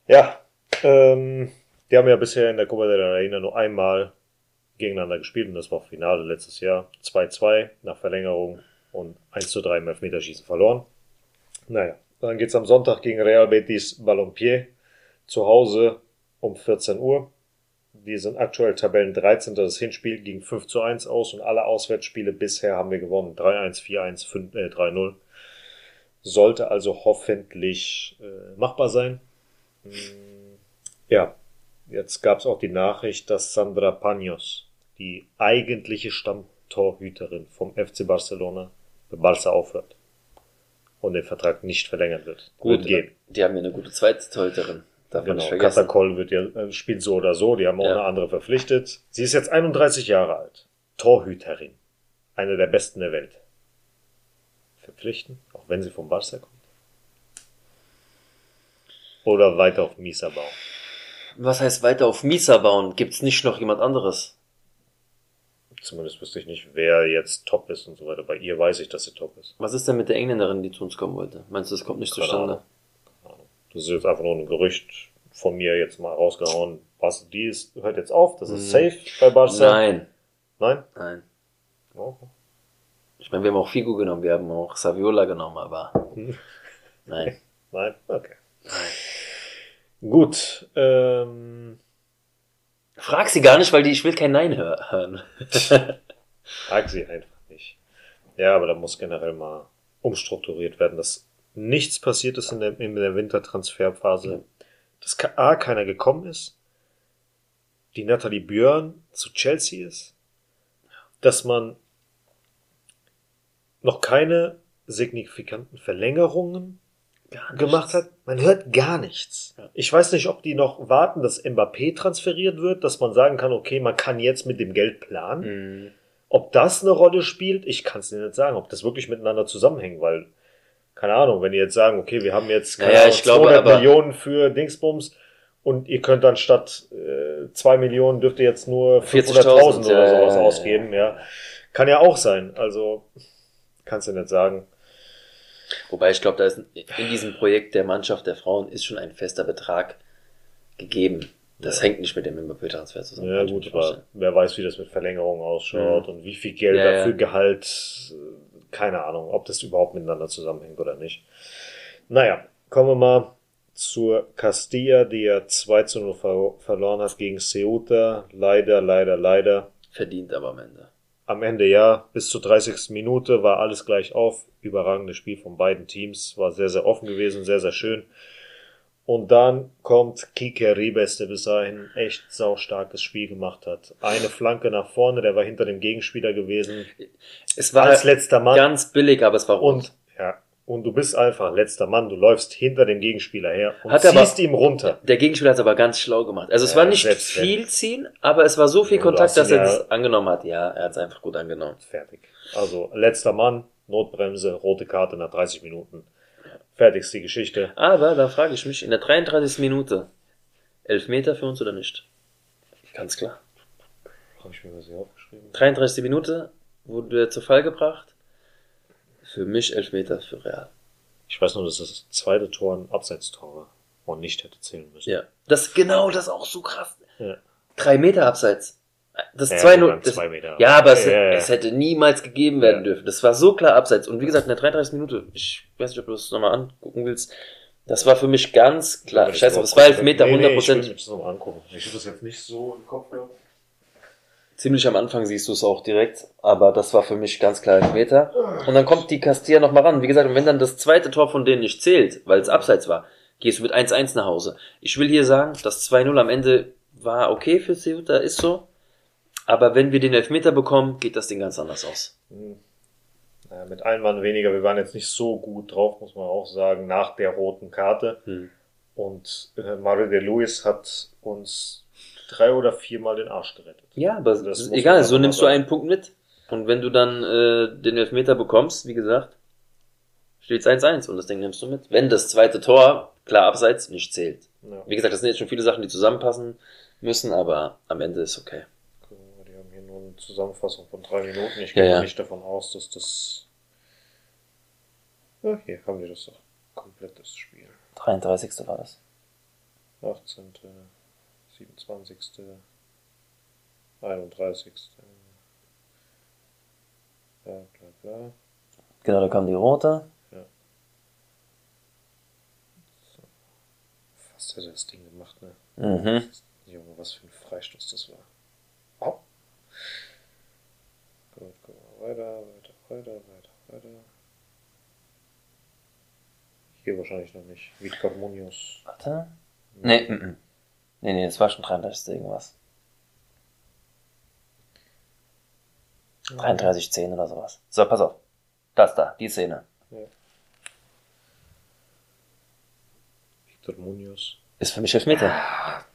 Ja, ähm, die haben ja bisher in der Copa de la Reina nur einmal gegeneinander gespielt und das war Finale letztes Jahr. 2-2 nach Verlängerung und 1-3 im Elfmeterschießen verloren. Naja, dann geht's am Sonntag gegen Real Betis Ballonpied zu Hause um 14 Uhr. Die sind aktuell Tabellen 13. Das Hinspiel ging 5 zu 1 aus und alle Auswärtsspiele bisher haben wir gewonnen. 3-1, 4-1, 5, äh, 3-0. Sollte also hoffentlich äh, machbar sein. Mm, Ja, jetzt gab es auch die Nachricht, dass Sandra Panos, die eigentliche Stammtorhüterin vom FC Barcelona, bei Barca aufhört und den Vertrag nicht verlängern wird. Gut, wird gehen. die haben ja eine gute zweite Torhüterin. Darf Genau. Katakol wird ja, äh, spielt so oder so, die haben auch Ja. eine andere verpflichtet. Sie ist jetzt 31 Jahre alt. Torhüterin. Eine der besten der Welt. Verpflichten, auch wenn sie vom Barca kommt. Oder weiter auf Mieser bauen. Was heißt weiter auf Misa bauen? Gibt's nicht noch jemand anderes? Zumindest wüsste ich nicht, wer jetzt top ist und so weiter. Bei ihr weiß ich, dass sie top ist. Was ist denn mit der Engländerin, die zu uns kommen wollte? Meinst du, das kommt nicht Keine zustande? Ahnung. Das ist jetzt einfach nur ein Gerücht von mir jetzt mal rausgehauen. Was, die ist, hört jetzt auf, das ist Mhm. safe bei Barca. Nein, Nein? nein. Oh. Ich meine, wir haben auch Figo genommen, wir haben auch Saviola genommen, aber Hm. nein. Nein? Okay. Gut. Ähm, Frag sie gar nicht, weil die, ich will kein Nein hör- hören. frag sie einfach nicht. Ja, aber da muss generell mal umstrukturiert werden, dass nichts passiert ist in der, in der Wintertransferphase. Dass A, keiner gekommen ist. Die Nathalie Björn zu Chelsea ist. Dass man noch keine signifikanten Verlängerungen. Gemacht hat. Man hört gar nichts. Ja. Ich weiß nicht, ob die noch warten, dass Mbappé transferiert wird, dass man sagen kann, okay, man kann jetzt mit dem Geld planen. Mhm. Ob das eine Rolle spielt, ich kann es dir nicht sagen, ob das wirklich miteinander zusammenhängt, weil, keine Ahnung, wenn die jetzt sagen, okay, wir haben jetzt keine Naja, Ahnung, ich glaube 200 aber- Millionen für Dingsbums und ihr könnt dann statt äh, 2 Millionen dürft ihr jetzt nur 40.000, 500.000 oder ja, sowas ja, ja, ausgeben, ja. Kann ja auch sein, also kannst du nicht sagen. Wobei ich glaube, da ist in diesem Projekt der Mannschaft der Frauen ist schon ein fester Betrag gegeben. Das Ja. hängt nicht mit dem Mbappé-Transfer zusammen. Ja gut, aber wer weiß, wie das mit Verlängerung ausschaut Mhm. und wie viel Geld Ja, dafür ja. Gehalt, äh, keine Ahnung, ob das überhaupt miteinander zusammenhängt oder nicht. Naja, kommen wir mal zur Castilla, die ja 2 zu 0 ver verloren hat gegen Ceuta. Leider, leider, leider. Verdient aber am Ende. Am Ende ja, bis zur 30. Minute war alles gleich auf. Überragendes Spiel von beiden Teams. War sehr, sehr offen gewesen, sehr, sehr schön. Und dann kommt Kike Ribes, der bis dahin echt saustarkes Spiel gemacht hat. Eine Flanke nach vorne, der war hinter dem Gegenspieler gewesen. Es war Als letzter Mann. ganz billig, aber es war rot. Und, ja, und du bist einfach letzter Mann, du läufst hinter dem Gegenspieler her und Hat ziehst aber- ihm runter. Der Gegenspieler hat es aber ganz schlau gemacht. Also es Ja, war nicht selbst wenn- viel ziehen, aber es war so viel Ja, Kontakt, dass er ja- es angenommen hat. Ja, er hat es einfach gut angenommen. Fertig. Also letzter Mann, Notbremse, rote Karte nach 30 Minuten. Fertig ist die Geschichte. Aber da frage ich mich, in der 33. Minute, Elfmeter für uns oder nicht? Ganz klar. Habe ich mir was hier aufgeschrieben? 33. Minute wurde er zu Fall gebracht. Für mich Elfmeter für Real. Ich weiß nur, dass das zweite Tor ein Abseitstor war und nicht hätte zählen müssen. Ja. Das genau, das ist auch so krass. Ja. Drei Meter abseits. Das Ja, 2-0. sogar das- zwei Meter. Ja, aber es, Ja, ja, es hätte niemals gegeben werden Ja. dürfen. Das war so klar abseits. Und wie gesagt, in der 33. Minute, ich weiß nicht, ob du das nochmal angucken willst, das war für mich ganz klar. Scheiße, will das war Elfmeter, nee, nee, 100 Ich will Prozent. mir das nochmal angucken. Ich habe das jetzt nicht so im Kopf gehabt. Ziemlich am Anfang siehst du es auch direkt, aber das war für mich ganz klar Elfmeter. Und dann kommt die Castilla nochmal ran. Wie gesagt, und wenn dann das zweite Tor von denen nicht zählt, weil es abseits war, gehst du mit 1-1 nach Hause. Ich will hier sagen, das 2-0 am Ende war okay für Ceuta, ist so. Aber wenn wir den Elfmeter bekommen, geht das Ding ganz anders aus. Hm. Naja, mit einem Mann weniger. Wir waren jetzt nicht so gut drauf, muss man auch sagen, nach der roten Karte. Hm. Und äh, Mario de Luis hat uns drei oder viermal den Arsch gerettet. Ja, aber Das das ist egal, so nimmst du einen Punkt mit. Und wenn du dann äh, den Elfmeter bekommst, wie gesagt, steht's 1-1 und das Ding nimmst du mit. Wenn das zweite Tor, klar abseits, nicht zählt. Ja. Wie gesagt, das sind jetzt schon viele Sachen, die zusammenpassen müssen, aber am Ende ist okay. Die haben hier nur eine Zusammenfassung von drei Minuten. Ich Ja, gehe ja. nicht davon aus, dass das. Ja, hier haben wir das doch. Komplettes Spiel. 33. war das. 18., 27., 31. Bla bla bla. Genau, da kam die rote. Fast hätte das Ding gemacht, ne? Mhm. Junge, was für ein Freistoß das war. Au. Gut, gucken wir weiter, weiter, weiter, weiter, weiter. Hier wahrscheinlich noch nicht. Vidkar Munoz. Warte. Nee, mhm. Nee, nee, das war schon 33. irgendwas. 33, 10 oder sowas. So, pass auf. Das da, die Szene. Victor Munoz. Ist für mich Elfmeter.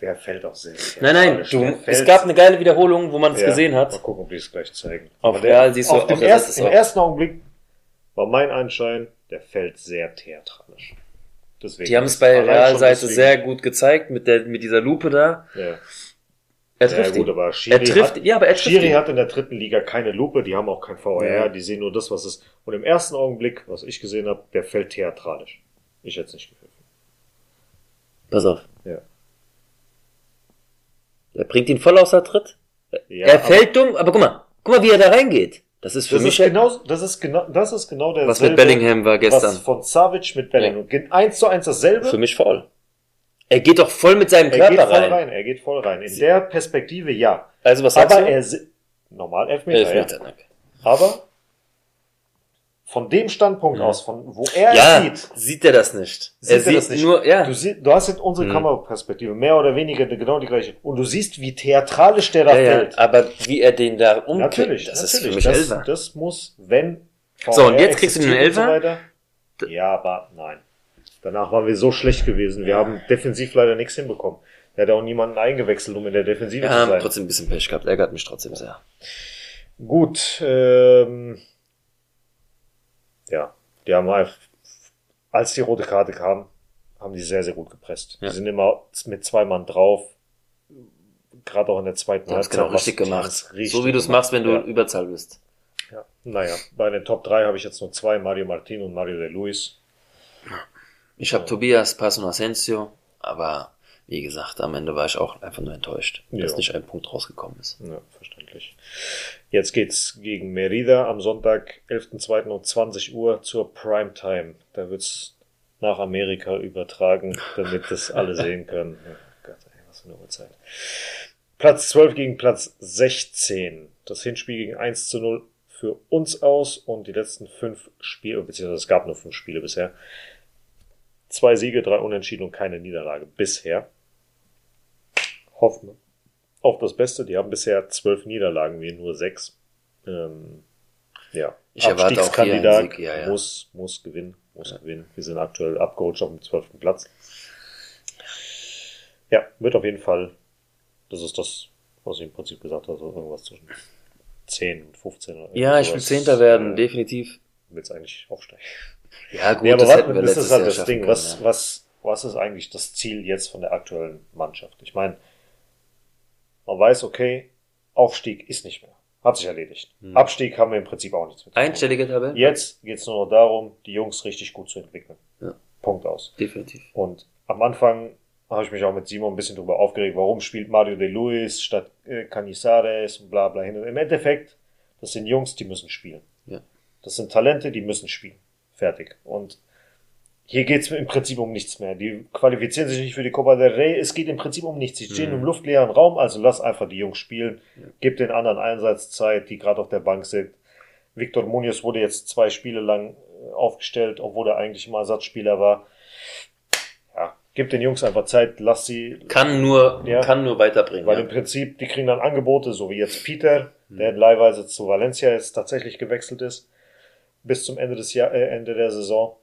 Der fällt auch sehr. sehr Nein, nein, du, es gab eine geile Wiederholung, wo man es Ja, gesehen Mal hat. gucken, ob die es gleich zeigen. Auf Aber der- Real siehst du auf dem ersten, Im ersten Augenblick war mein Anschein, der fällt sehr theatralisch. Deswegen Die haben es bei Realseite sehr gut gezeigt, mit der, mit dieser Lupe da. Ja. Er Ja, trifft gut, ihn. aber Schiri Er trifft, hat, ja, aber er trifft Schiri ihn. hat in der dritten Liga keine Lupe, die haben auch kein VR, Ja. die sehen nur das, was ist. Und im ersten Augenblick, was ich gesehen habe, der fällt theatralisch. Ich hätte es nicht gepfiffen. Pass auf. Ja. Er bringt ihn voll außer Tritt. Ja, er aber fällt dumm, aber guck mal, guck mal, wie er da reingeht. Das ist für Das mich ist, genau, das, ist genau, das ist genau der was mit Bellingham war gestern. Was von Savic mit Bellingham. Geht Eins zu eins dasselbe. Für mich faul. Er geht doch voll mit seinem er Körper geht voll rein. rein. Er geht voll rein. In der Perspektive ja. Also was sagst Aber du? er normal Elfmeter, Elfmeter, ja. danke. Aber von dem Standpunkt Ja. aus, von wo er Ja, sieht, sieht er das nicht. sieht er sieht das nicht. nur, ja. Du, sie, du hast jetzt unsere Mhm. Kameraperspektive, mehr oder weniger genau die gleiche. Und du siehst, wie theatralisch der da ja, ja, fällt. aber wie er den da umkippt, Natürlich, das ist natürlich. für mich das, Elfer. das muss, wenn. So, und VR jetzt kriegst du den Elfer? So ja, aber nein. Danach waren wir so schlecht gewesen. Wir haben defensiv leider nichts hinbekommen. Er hat auch niemanden eingewechselt, um in der Defensive Wir zu haben sein. trotzdem ein bisschen Pech gehabt, ärgert mich trotzdem sehr. Gut, ähm, ja, die haben einfach, als die rote Karte kam, haben die sehr, sehr gut gepresst. Ja. Die sind immer mit zwei Mann drauf, gerade auch in der zweiten hast genau richtig gemacht. richtig so wie du es machst, wenn du Ja. in Überzahl bist. Ja. Naja, bei den Top 3 habe ich jetzt nur zwei, Mario Martin und Mario de Luis. Ich habe Tobias, Pass und Asensio, aber wie gesagt, am Ende war ich auch einfach nur enttäuscht, dass Ja. nicht ein Punkt rausgekommen ist. Ja, verständlich. Jetzt geht's gegen Merida am Sonntag, 11.02. um 20 Uhr zur Primetime. Da wird's nach Amerika übertragen, damit das alle sehen können. Oh Gott, ey, was für eine Uhrzeit. Platz 12 gegen Platz 16. Das Hinspiel ging 1 zu 0 für uns aus und die letzten fünf Spiele, beziehungsweise es gab nur fünf Spiele bisher. Zwei Siege, drei Unentschieden und keine Niederlage bisher. Hoffen auf das Beste. Die haben bisher zwölf Niederlagen, wir nur sechs. Ähm, Ja. Ich erwarte auch hier einen Sieg, ja, ja. muss, muss gewinnen, muss gewinnen. Wir sind aktuell abgerutscht auf dem zwölften Platz. Ja, wird auf jeden Fall, das ist das, was ich im Prinzip gesagt habe, so irgendwas zwischen 10 und 15 oder Ja, ich will Zehnter werden, definitiv. Will es eigentlich aufsteigen. Ja, gut, Nee, aber das hätten wir das ist halt das Ding. können, Was, ja. was, was ist eigentlich das Ziel jetzt von der aktuellen Mannschaft? Ich meine, man weiß, okay, Aufstieg ist nicht mehr. Hat sich erledigt. Hm. Abstieg haben wir im Prinzip auch nichts mit. Einstellige Tabelle? Jetzt geht es nur noch darum, die Jungs richtig gut zu entwickeln. Ja. Punkt aus. Definitiv. Und am Anfang habe ich mich auch mit Simon ein bisschen drüber aufgeregt, warum spielt Mario de Luis statt äh, Canizares und bla bla hin. Und Im Endeffekt, das sind Jungs, die müssen spielen. Ja. Das sind Talente, die müssen spielen. Fertig. Und hier geht es im Prinzip um nichts mehr. Die qualifizieren sich nicht für die Copa del Rey. Es geht im Prinzip um nichts. Sie stehen Mhm. im luftleeren Raum, also lass einfach die Jungs spielen. Gib den anderen Einsatzzeit, die gerade auf der Bank sind. Victor Munoz wurde jetzt zwei Spiele lang äh, aufgestellt, obwohl er eigentlich mal Ersatzspieler war. Ja, gib den Jungs einfach Zeit, lass sie, Kann nur, Ja. kann nur weiterbringen. weil ja. im Prinzip, die kriegen dann Angebote, so wie jetzt Peter, der leihweise zu Valencia jetzt tatsächlich gewechselt ist, bis zum Ende des Jahr, äh, Ende der Saison.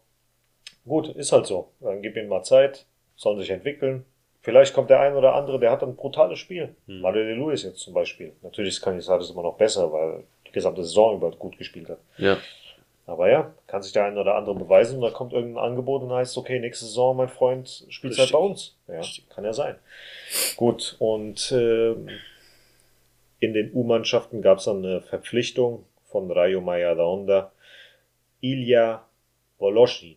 Gut, ist halt so. Dann gib ihnen mal Zeit, sollen sich entwickeln. Vielleicht kommt der ein oder andere, der hat ein brutales Spiel. Hm. Mario de Luis jetzt zum Beispiel. Natürlich kann ich sagen, das immer noch besser, weil die gesamte Saison über gut gespielt hat. Ja. Aber ja, kann sich der ein oder andere beweisen und da kommt irgendein Angebot und heißt, okay, nächste Saison, mein Freund, spielst halt bei uns. Ja, kann ja sein. Gut, und ähm, in den U-Mannschaften gab es dann eine Verpflichtung von Rayo Majadahonda. Ilya Voloschin.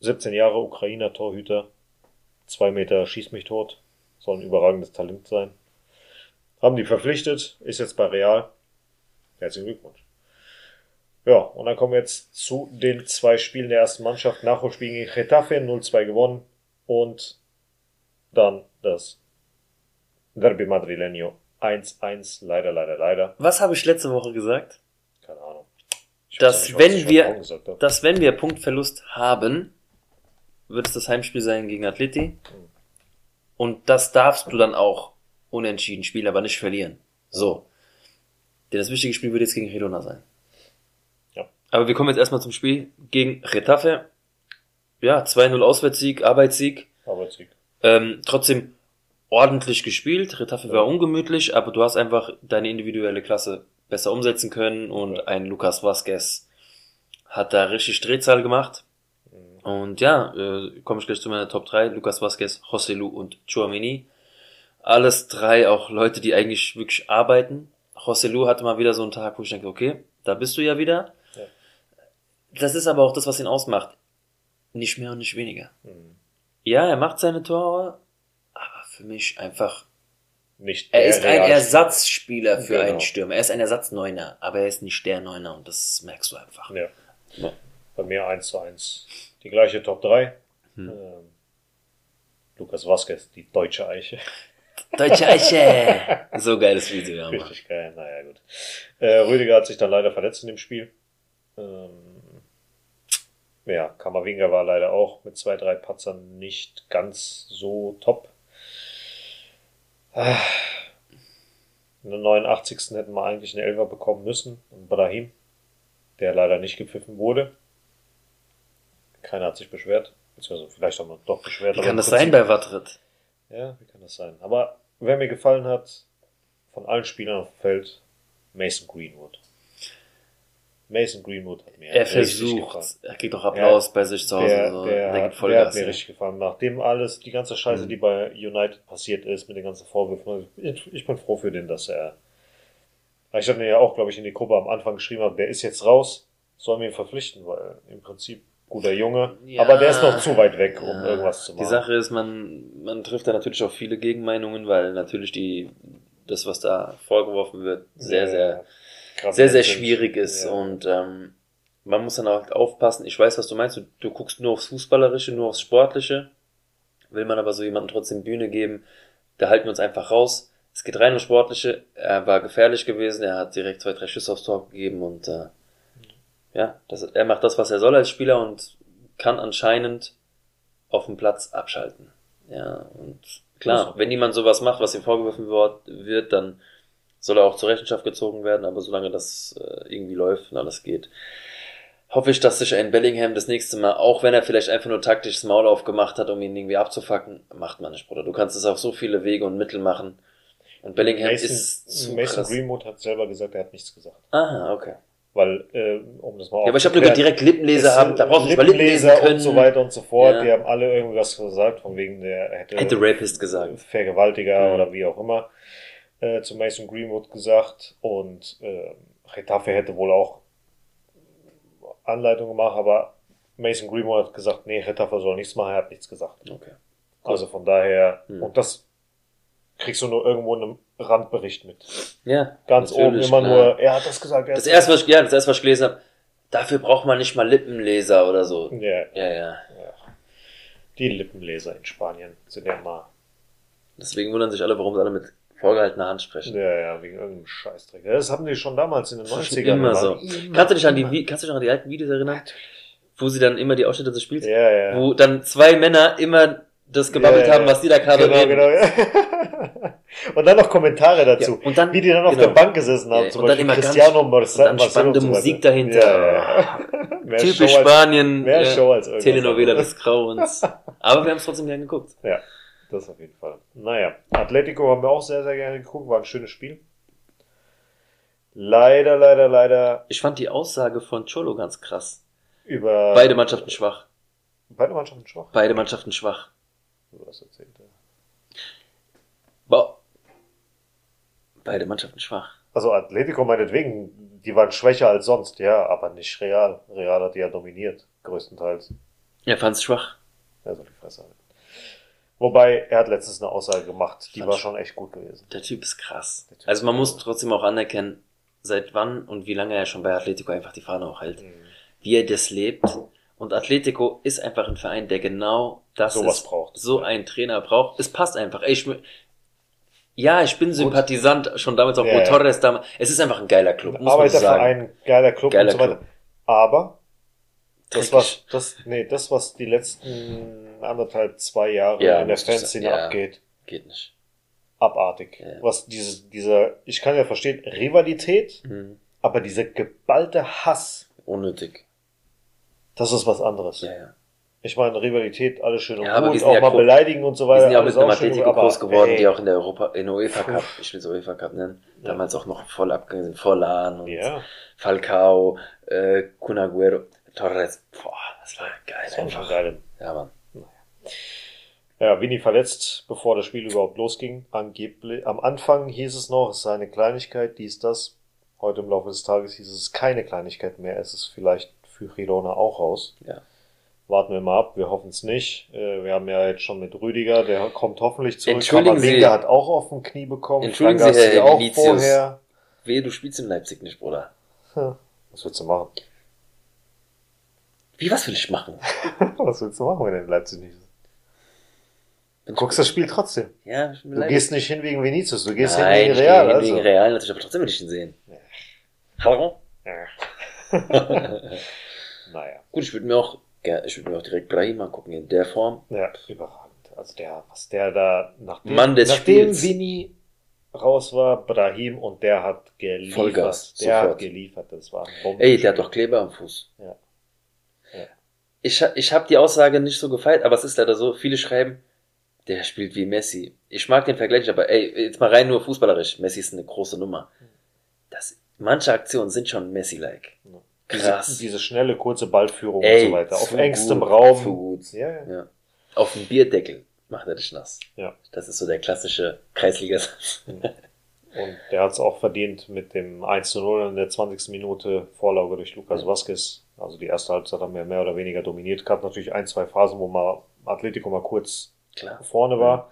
17 Jahre Ukrainer Torhüter. Zwei Meter schießt mich tot. Soll ein überragendes Talent sein. Haben die verpflichtet, ist jetzt bei Real. Herzlichen Glückwunsch. Ja, und dann kommen wir jetzt zu den zwei Spielen der ersten Mannschaft. Nachholspiel gegen Getafe, 0-2 gewonnen. Und dann das Derby Madrileño 1-1. Leider, leider, leider. Was habe ich letzte Woche gesagt? Keine Ahnung. Ich Dass wenn wir-. Dass wenn wir Punktverlust haben, wird es das Heimspiel sein gegen Atleti. Und das darfst du dann auch unentschieden spielen, aber nicht verlieren. So. Denn das wichtige Spiel wird jetzt gegen Girona sein. Ja. Aber wir kommen jetzt erstmal zum Spiel gegen Retafe. Ja, 2-0 Auswärtssieg, Arbeitssieg. Arbeitssieg. Ähm, trotzdem ordentlich gespielt. Retafe war ungemütlich, aber du hast einfach deine individuelle Klasse besser umsetzen können und Ja. ein Lucas Vasquez hat da richtig Drehzahl gemacht. Und ja, äh, komme ich gleich zu meiner Top 3. Lucas Vasquez, Joselu und Chouameni. Alles drei auch Leute, die eigentlich wirklich arbeiten. Joselu hatte mal wieder so einen Tag, wo ich denke, okay, da bist du ja wieder. Ja. Das ist aber auch das, was ihn ausmacht. Nicht mehr und nicht weniger. Mhm. Ja, er macht seine Tore, aber für mich einfach. Nicht Er ist ein Ersatzspieler für Genau. einen Stürmer. Er ist ein Ersatzneuner, aber er ist nicht der Neuner und das merkst du einfach. Ja. Ja. Bei mir 1 zu 1. Die gleiche Top 3. Hm. Ähm, Lukas Vasquez, die deutsche Eiche. Deutsche Eiche! So geiles Video, ja. Richtig geil, naja, gut. Äh, Rüdiger hat sich dann leider verletzt in dem Spiel. Ähm, ja, Kamavinga war leider auch mit zwei, drei Patzern nicht ganz so top. Ah, In der 89. hätten wir eigentlich einen Elfer bekommen müssen. Und Brahim, der leider nicht gepfiffen wurde. Keiner hat sich beschwert. Beziehungsweise vielleicht haben wir doch beschwert. Wie kann das sein bei Watrit? ja, wie kann das sein? Aber wer mir gefallen hat, von allen Spielern auf dem Feld, Mason Greenwood. Mason Greenwood hat mir Er versucht, gefallen. er kriegt auch Applaus bei sich zu Hause. Der, so. der, der, hat, der hat mir ja. richtig gefallen. Nachdem alles, die ganze Scheiße, Mhm. die bei United passiert ist, mit den ganzen Vorwürfen, ich, ich bin froh für den, dass er. Ich hatte mir ja auch, glaube ich, in die Gruppe am Anfang geschrieben, habe, der ist jetzt raus, sollen wir ihn verpflichten, weil im Prinzip guter Junge, Ja. aber der ist noch zu weit weg, um Ja. irgendwas zu machen. Die Sache ist, man, man trifft da natürlich auch viele Gegenmeinungen, weil natürlich die, das, was da vorgeworfen wird, sehr, sehr, sehr, sehr sind. schwierig ist. Und ähm, man muss dann auch aufpassen. Ich weiß, was du meinst. Du, du guckst nur aufs Fußballerische, nur aufs Sportliche. Will man aber so jemandem trotzdem Bühne geben, da halten wir uns einfach raus. Es geht rein um Sportliche. Er war gefährlich gewesen. Er hat direkt zwei, drei Schüsse aufs Tor gegeben und äh, ja, das, er macht das, was er soll als Spieler und kann anscheinend auf dem Platz abschalten. Ja, und klar, wenn jemand sowas macht, was ihm vorgeworfen wird, dann soll er auch zur Rechenschaft gezogen werden, aber solange das äh, irgendwie läuft und alles geht, hoffe ich, dass sich ein Bellingham das nächste Mal, auch wenn er vielleicht einfach nur taktisch das Maul aufgemacht hat, um ihn irgendwie abzufacken, macht man nicht, Bruder. Du kannst es auf so viele Wege und Mittel machen. Und Bellingham Mason, ist zu Mason krass. Greenwood hat selber gesagt, er hat nichts gesagt. Aha, okay. Weil, äh, um das mal Ja, aber ich habe nur aufzuklären, direkt Lippenleser es haben, da brauchst du nicht mal Lippenleser können. und so weiter und so fort. Ja. Die haben alle irgendwas gesagt, von wegen der hätte, Hätte Rapist gesagt. Vergewaltiger Mhm. oder wie auch immer äh, zu Mason Greenwood gesagt. Und äh, Retafe hätte wohl auch Anleitung gemacht, aber Mason Greenwood hat gesagt, nee, Retafe soll nichts machen, er hat nichts gesagt. Okay. Also von daher, Mhm. und das kriegst du nur irgendwo in einem Randbericht mit. Ja. Ganz natürlich, oben immer klar. nur, er hat das gesagt. Er Das erste, was ich, ja, das erste, was ich gelesen habe, dafür braucht man nicht mal Lippenleser oder so. Ja, Ja, ja. ja. Die Lippenleser in Spanien sind ja immer, Deswegen wundern sich alle, warum sie alle mit vorgehaltener Hand sprechen. ja, ja, wegen irgendeinem Scheißdreck. Das haben die schon damals in den Das ist 90ern. immer so. Immer, Kannst du dich an die, kannst du dich an die alten Videos erinnern? Wo sie dann immer die Ausschnitte des Spiels, Ja, ja. wo dann zwei Männer immer das gebabbelt ja, haben, was die da gerade genau, reden. genau, ja. Und dann noch Kommentare dazu. Ja, und dann, wie die dann auf genau. der Bank gesessen haben. Ja, zum und dann Beispiel Cristiano Marcel, und dann Marcel spannende und so. Musik dahinter. Ja. Mehr Typisch Show als, Spanien, mehr äh, Show als irgendwas Telenovela des Grauens. Aber wir haben es trotzdem gerne geguckt. Ja, das auf jeden Fall. Naja, Atletico haben wir auch sehr, sehr gerne geguckt. War ein schönes Spiel. Leider, leider, leider Ich fand die Aussage von Cholo ganz krass. über... Beide Mannschaften schwach. Beide Mannschaften schwach. Beide Mannschaften schwach. Du hast erzählt, ja. Bo Beide Mannschaften schwach. Also Atletico meinetwegen, die waren schwächer als sonst, ja, aber nicht Real. Real hat die ja dominiert, größtenteils. Er fand's schwach. Er soll die Fresse halten. Wobei, er hat letztens eine Aussage gemacht, die Fand war schon echt gut gewesen. Der Typ ist krass. Typ Also man ist muss trotzdem auch anerkennen, seit wann und wie lange er schon bei Atletico einfach die Fahne hochhält. Mhm. Wie er das lebt. Und Atletico ist einfach ein Verein, der genau das Sowas ist, braucht. so einen Trainer braucht. Es passt einfach. Ey, ich, ja, ich bin Sympathisant, schon damals auch Ja. Torres damals. Es ist einfach ein geiler Club, muss man sagen. Arbeiterverein, geiler Club Geiler und so weiter. Club. Aber das was, das, nee, das, was die letzten anderthalb, zwei Jahre Ja, in der Fanszene ja. abgeht, Geht nicht. abartig. Ja. Was diese, dieser, ich kann ja verstehen, Rivalität, Mhm. aber dieser geballte Hass, Unnötig. das ist was anderes. Ja, ja. Ich meine, Rivalität, alles schön und Ja, wir gut, auch ja mal beleidigen und so Wir weiter. sind ja auch mit einem Atletico groß geworden, ey, die auch in der Europa, in der UEFA Cup, ich will es UEFA Cup nennen, Ja. damals auch noch voll abgegangen sind, Vollan und Ja, Falcao, äh, Kun Agüero, Torres, boah, das war geil das war einfach. geil. Ja, Mann. Ja, Winnie verletzt, bevor das Spiel überhaupt losging. Angeblich, am Anfang hieß es noch, es sei eine Kleinigkeit, dies, das. Heute im Laufe des Tages hieß es keine Kleinigkeit mehr. Es ist vielleicht für Girona auch raus. Ja. Warten wir mal ab, wir hoffen es nicht. Äh, Wir haben ja jetzt schon mit Rüdiger, der kommt hoffentlich zurück. Entschuldigen Sie- Kamavinga hat auch auf dem Knie bekommen. Entschuldigen Frank Sie, Herr auch Vinicius. vorher. Wehe, du spielst in Leipzig nicht, Bruder. Hm, Was willst du machen? Wie, was will ich machen? Was willst du machen, wenn er in Leipzig nicht ist? Du guckst das Spiel trotzdem. Ja, ich bin Du beleidigt. gehst nicht hin wegen Vinicius, du gehst Nein, hin wegen Real. hin Also. wegen Real, natürlich, aber trotzdem will ich ihn sehen. Ja. Hallo? Ja. naja. Gut, ich würde mir auch, ja, ich würde mir auch direkt Brahim angucken in der Form. Ja, überragend. Also der, was der da, nachdem, Mann des nachdem Spiels. Vini raus war, Brahim und der hat geliefert. Vollgas, der sofort. hat geliefert, das war ein Bomben. Ey, der hat doch Kleber am Fuß. Ja. Ja. Ich, ich habe die Aussage nicht so gefeiert, aber es ist leider so, viele schreiben, der spielt wie Messi. Ich mag den Vergleich, aber ey, jetzt mal rein nur fußballerisch. Messi ist eine große Nummer. Das, manche Aktionen sind schon Messi-like. Ja. Krass. Diese, diese schnelle, kurze Ballführung Ey, und so weiter. Auf engstem gut, Raum. zu gut. Ja, ja. Ja. Auf dem Bierdeckel macht er dich nass. Ja. Das ist so der klassische Kreisligasatz. Und der hat es auch verdient mit dem 1 zu 0 in der 20. Minute Vorlage durch Lucas Vazquez. Also die erste Halbzeit haben wir mehr oder weniger dominiert. Gab natürlich ein, zwei Phasen, wo mal Atletico mal kurz Klar. vorne war.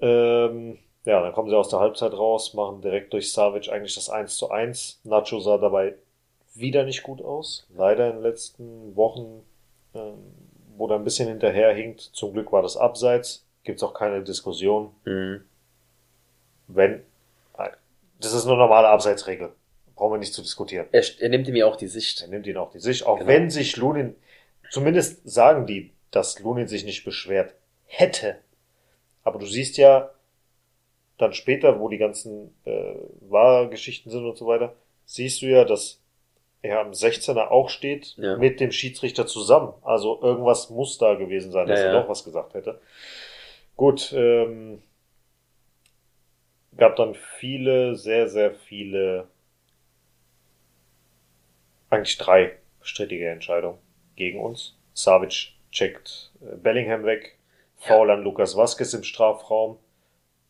Ähm, ja, dann kommen sie aus der Halbzeit raus, machen direkt durch Savic eigentlich das 1 zu 1. Nacho sah dabei wieder nicht gut aus. Leider in den letzten Wochen, ähm, wo er ein bisschen hinterherhinkt. Zum Glück war das abseits. Gibt's auch keine Diskussion. Mhm. Wenn, das ist eine normale Abseitsregel. Brauchen wir nicht zu diskutieren. Er, er nimmt ihm ja auch die Sicht. Er nimmt ihn auch die Sicht. Auch Genau. wenn sich Lunin, zumindest sagen die, dass Lunin sich nicht beschwert hätte. Aber du siehst ja, dann später, wo die ganzen äh, Wahrgeschichten sind und so weiter, siehst du ja, dass er am 16er auch steht Ja. mit dem Schiedsrichter zusammen. Also irgendwas muss da gewesen sein, dass Ja, er doch was gesagt hätte. Gut, ähm, gab dann viele, sehr, sehr viele, eigentlich drei strittige Entscheidungen gegen uns. Savic checkt äh, Bellingham weg, Foul an Lukas Vazquez im Strafraum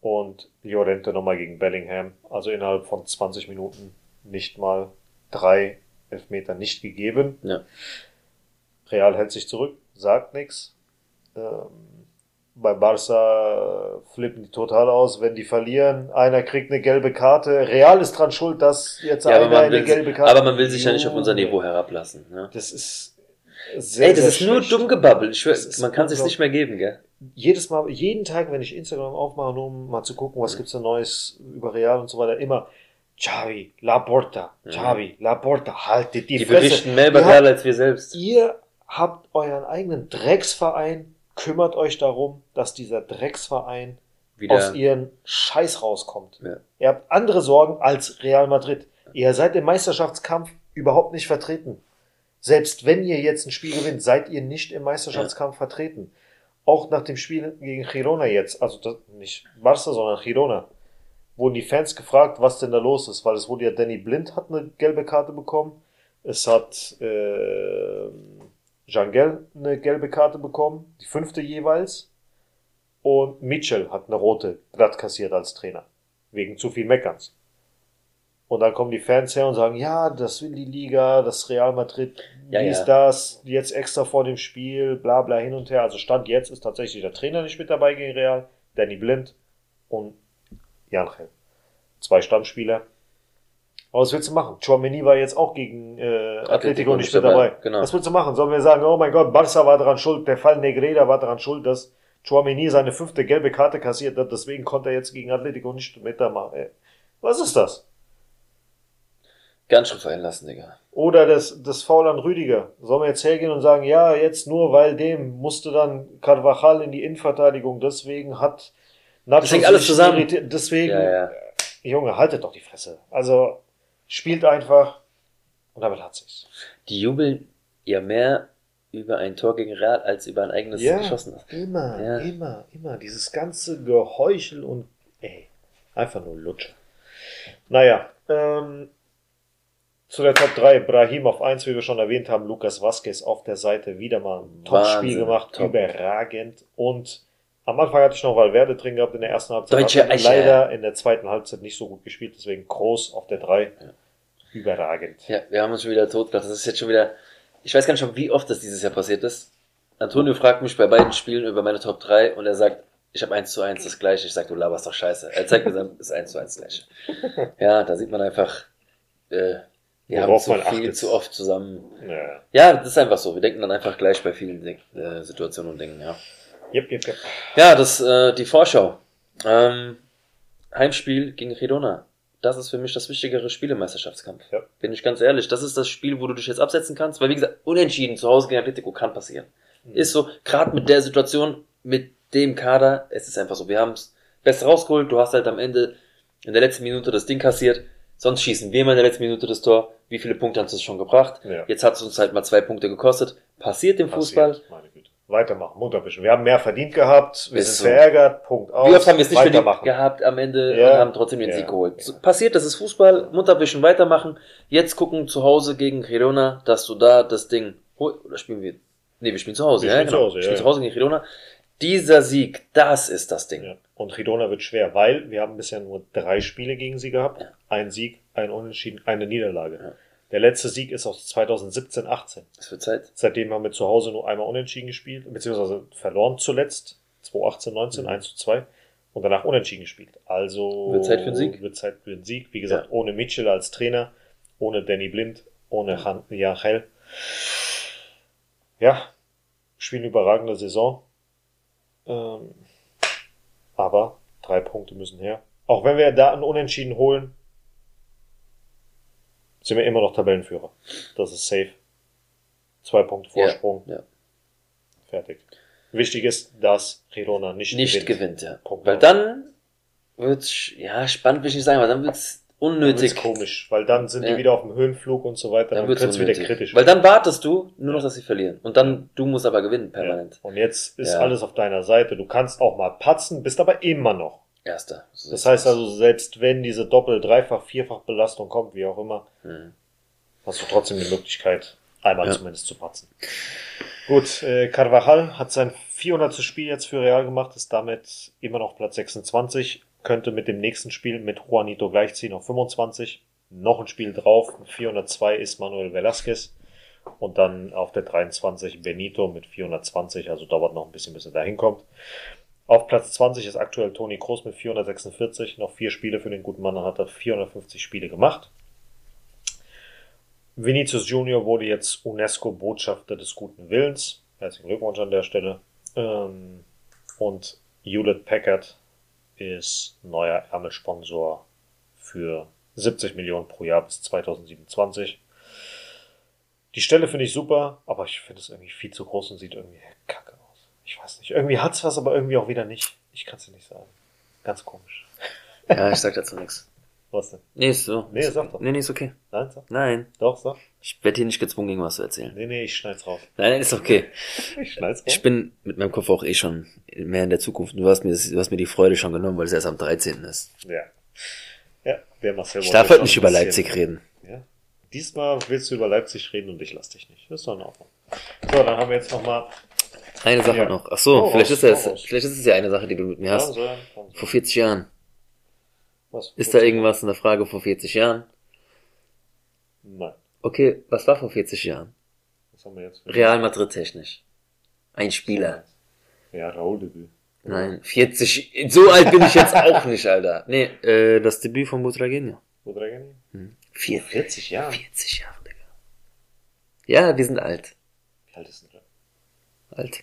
und Llorente nochmal gegen Bellingham. Also innerhalb von 20 Minuten nicht mal drei Elfmeter nicht gegeben. Ja. Real hält sich zurück, sagt nichts. Ähm, bei Barca flippen die total aus, wenn die verlieren. Einer kriegt eine gelbe Karte. Real ist dran schuld, dass jetzt Ja, einer eine gelbe Karte. aber man will sich ja nicht auf unser Niveau herablassen. Ne? Das ist sehr, Ey, das ist nur schlecht. dumm gebabbelt. Ich schwör, man kann sich nicht mehr geben, gell? jedes Mal, jeden Tag, wenn ich Instagram aufmache, nur um mal zu gucken, was gibt's da Neues über Real und so weiter, immer Xavi, Laporta, Xavi, Laporta, haltet die, Die Fresse. berichten mehr über Real als wir selbst. Ihr habt euren eigenen Drecksverein, kümmert euch darum, dass dieser Drecksverein Wieder. aus ihren Scheiß rauskommt. Ja. Ihr habt andere Sorgen als Real Madrid. Ihr seid im Meisterschaftskampf überhaupt nicht vertreten. Selbst wenn ihr jetzt ein Spiel gewinnt, seid ihr nicht im Meisterschaftskampf vertreten. Auch nach dem Spiel gegen Girona jetzt, also das, nicht Barca, sondern Girona, wurden die Fans gefragt, was denn da los ist, weil es wurde ja Danny Blind hat eine gelbe Karte bekommen, es hat äh, Jangel eine gelbe Karte bekommen, die fünfte jeweils, und Mitchell hat eine rote glatt kassiert als Trainer, wegen zu viel Meckerns. Und dann kommen die Fans her und sagen, ja, das will die Liga, das Real Madrid, Ja, dies, ja. das, jetzt extra vor dem Spiel, bla bla hin und her. Also Stand jetzt ist tatsächlich der Trainer nicht mit dabei gegen Real, Danny Blind und Janchel. Zwei Stammspieler. Aber was willst du machen? Chouameni war jetzt auch gegen äh, Atletico nicht mit dabei. Genau. Was willst du machen? Sollen wir sagen, oh mein Gott, Barca war daran schuld, der Fall Negreda war daran schuld, dass Chouameni seine fünfte gelbe Karte kassiert hat, deswegen konnte er jetzt gegen Atletico nicht mitmachen. Ey, Was ist das? Ganz schön fallen lassen, Digga. Oder das, das Foul an Rüdiger. Sollen wir jetzt hergehen und sagen, ja, jetzt nur weil dem musste dann Carvajal in die Innenverteidigung, deswegen hat Nacho Das hängt alles zusammen. Deswegen, Ja, ja. Junge, haltet doch die Fresse. Also, spielt einfach und damit hat sich's. Die jubeln ja mehr über ein Tor gegen Real als über ein eigenes Ja. geschossen. Immer, Ja. immer, immer. Dieses ganze Geheuchel und, ey, einfach nur Lutsche. Naja, ähm, zu der Top 3. Brahim auf 1, wie wir schon erwähnt haben. Lukas Vazquez auf der Seite. Wieder mal ein Top-Spiel gemacht. top. Überragend. Und am Anfang hatte ich noch Valverde drin gehabt in der ersten Halbzeit. Deutsche Eiche. leider in der zweiten Halbzeit nicht so gut gespielt. Deswegen groß auf der 3. Überragend. Ja, wir haben uns schon wieder totgelacht. Das ist jetzt schon wieder. Ich weiß gar nicht schon, wie oft das dieses Jahr passiert ist. Antonio fragt mich bei beiden Spielen über meine Top 3 und er sagt, ich habe 1 zu 1 das gleiche. Ich sag, du laberst doch scheiße. Er zeigt mir dann, ist 1 zu 1 das gleiche. Ja, da sieht man einfach, äh, wir haben Worauf zu man viel achtet. zu oft zusammen. Ja. Ja, das ist einfach so. Wir denken dann einfach gleich bei vielen äh, Situationen und Dingen, ja. Jep, jep, jep. Ja, das, äh, die Vorschau. Ähm, Heimspiel gegen Redona. Das ist für mich das wichtigere Spiel im Meisterschaftskampf. Ja. Bin ich ganz ehrlich. Das ist das Spiel, wo du dich jetzt absetzen kannst, weil wie gesagt, unentschieden zu Hause gegen Atletico kann passieren. Mhm. Ist so, gerade mit der Situation, mit dem Kader, es ist einfach so. Wir haben es best rausgeholt, du hast halt am Ende in der letzten Minute das Ding kassiert, sonst schießen wir mal in der letzten Minute das Tor. Wie viele Punkte hat es schon gebracht? Ja. Jetzt hat es uns halt mal zwei Punkte gekostet. Passiert im Fußball. Passiert, meine Weitermachen, munterbischen. Wir haben mehr verdient gehabt, wir Ist sind so. verärgert, Punkt aus. Wie oft haben wir es nicht verdient gehabt am Ende Ja. und haben trotzdem den Ja. Sieg geholt. Ja. Passiert, das ist Fußball, Mutterwischen weitermachen. Jetzt gucken zu Hause gegen Girona, dass du da das Ding oder spielen wir? Nee, wir spielen zu Hause, Wir ja, spielen zu genau. Hause, wir spielen zu Hause gegen Girona. Dieser Sieg, das ist das Ding. Und Ridona wird schwer, weil wir haben bisher nur drei Spiele gegen sie gehabt. Ein Sieg, ein Unentschieden, eine Niederlage. Der letzte Sieg ist aus 2017, 18. Es wird Zeit. Seitdem haben wir zu Hause nur einmal unentschieden gespielt, beziehungsweise verloren zuletzt. 2018, 19, Mhm. 1 zu 2. Und danach unentschieden gespielt. Also Wird Zeit für einen Sieg. Wird Zeit für einen Sieg. Wie gesagt, Ja. ohne Mitchell als Trainer, ohne Danny Blind, ohne Han Jachel. Ja, spielen überragende Saison. Ähm, aber drei Punkte müssen her. Auch wenn wir da einen Unentschieden holen, sind wir immer noch Tabellenführer. Das ist safe. Zwei Punkte Vorsprung. Ja, ja. Fertig. Wichtig ist, dass Girona nicht, Nicht gewinnt. gewinnt, ja. Punkt Weil dann wird's, ja, spannend will ich nicht sagen, aber dann wird's Dann unnötig. wird's komisch, weil dann sind Ja. die wieder auf dem Höhenflug und so weiter, Dann dann wird's wird's wieder kritisch. Weil dann wartest du nur noch, dass sie verlieren. Und dann, du musst aber gewinnen, permanent. Und jetzt ist alles auf deiner Seite. Du kannst auch mal patzen, bist aber immer noch. Erster. So Das heißt also, selbst wenn diese Doppel-, Dreifach-, Vierfach-Belastung kommt, wie auch immer, Hm. hast du trotzdem die Möglichkeit, einmal Ja. zumindest zu patzen. Gut, äh, Carvajal hat sein 400. Spiel jetzt für Real gemacht, ist damit immer noch Platz 26, könnte mit dem nächsten Spiel mit Juanito gleichziehen auf 25. Noch ein Spiel drauf, mit 402 ist Manuel Velázquez und dann auf der 23 Benito mit 420, also dauert noch ein bisschen, bis er da hinkommt. Auf Platz 20 ist aktuell Toni Kroos mit 446, noch vier Spiele für den guten Mann, dann hat er 450 Spiele gemacht. Vinicius Junior wurde jetzt UNESCO-Botschafter des guten Willens. Herzlichen Glückwunsch an der Stelle. Ähm, und Hewlett Packard ist neuer Ärmelsponsor für 70 Millionen pro Jahr bis 2027. Die Stelle finde ich super, aber ich finde es irgendwie viel zu groß und sieht irgendwie kacke. Ich weiß nicht. Irgendwie hat's was, aber irgendwie auch wieder nicht. Ich kann es dir nicht sagen. Ganz komisch. Ja, ich sag dazu nichts. Was denn? Nee, ist so. Nee, sag doch. Nee, nee, ist okay. Nein, sag. Nein. Doch, sag. Ich werde hier nicht gezwungen, irgendwas zu erzählen. Nee, nee, ich schneid's raus. Nein, nein, ist okay. Ich schneid's raus. Ich bin mit meinem Kopf auch eh schon mehr in der Zukunft. Du hast mir, das, du hast mir die Freude schon genommen, weil es erst am 13. ist. Ja. Ja, der Marcel Ich darf heute nicht über Leipzig reden. Ja. Diesmal willst du über Leipzig reden und ich lass dich nicht. Das ist doch in Ordnung. So, dann haben wir jetzt nochmal. Eine Sache Ja. noch. Ach so, Hau vielleicht raus, ist das, hau raus. vielleicht ist es ja eine Sache, die du mit mir hast. Vor 40 Jahren. Was? Ist da irgendwas in der Frage vor 40 Jahren? Nein. Okay, was war vor 40 Jahren? Was haben wir jetzt? Real Madrid technisch. Ein Spieler. Ja, Raul Debüt. Nein, 40. So alt bin ich jetzt auch nicht, Alter. Nee, äh, das Debüt von Butragenio. Wo Dragani? Hm. Vier, 40 Jahre. 40 Jahre, Digga. Ja, wir sind alt. Wie alt ist denn der? Alt.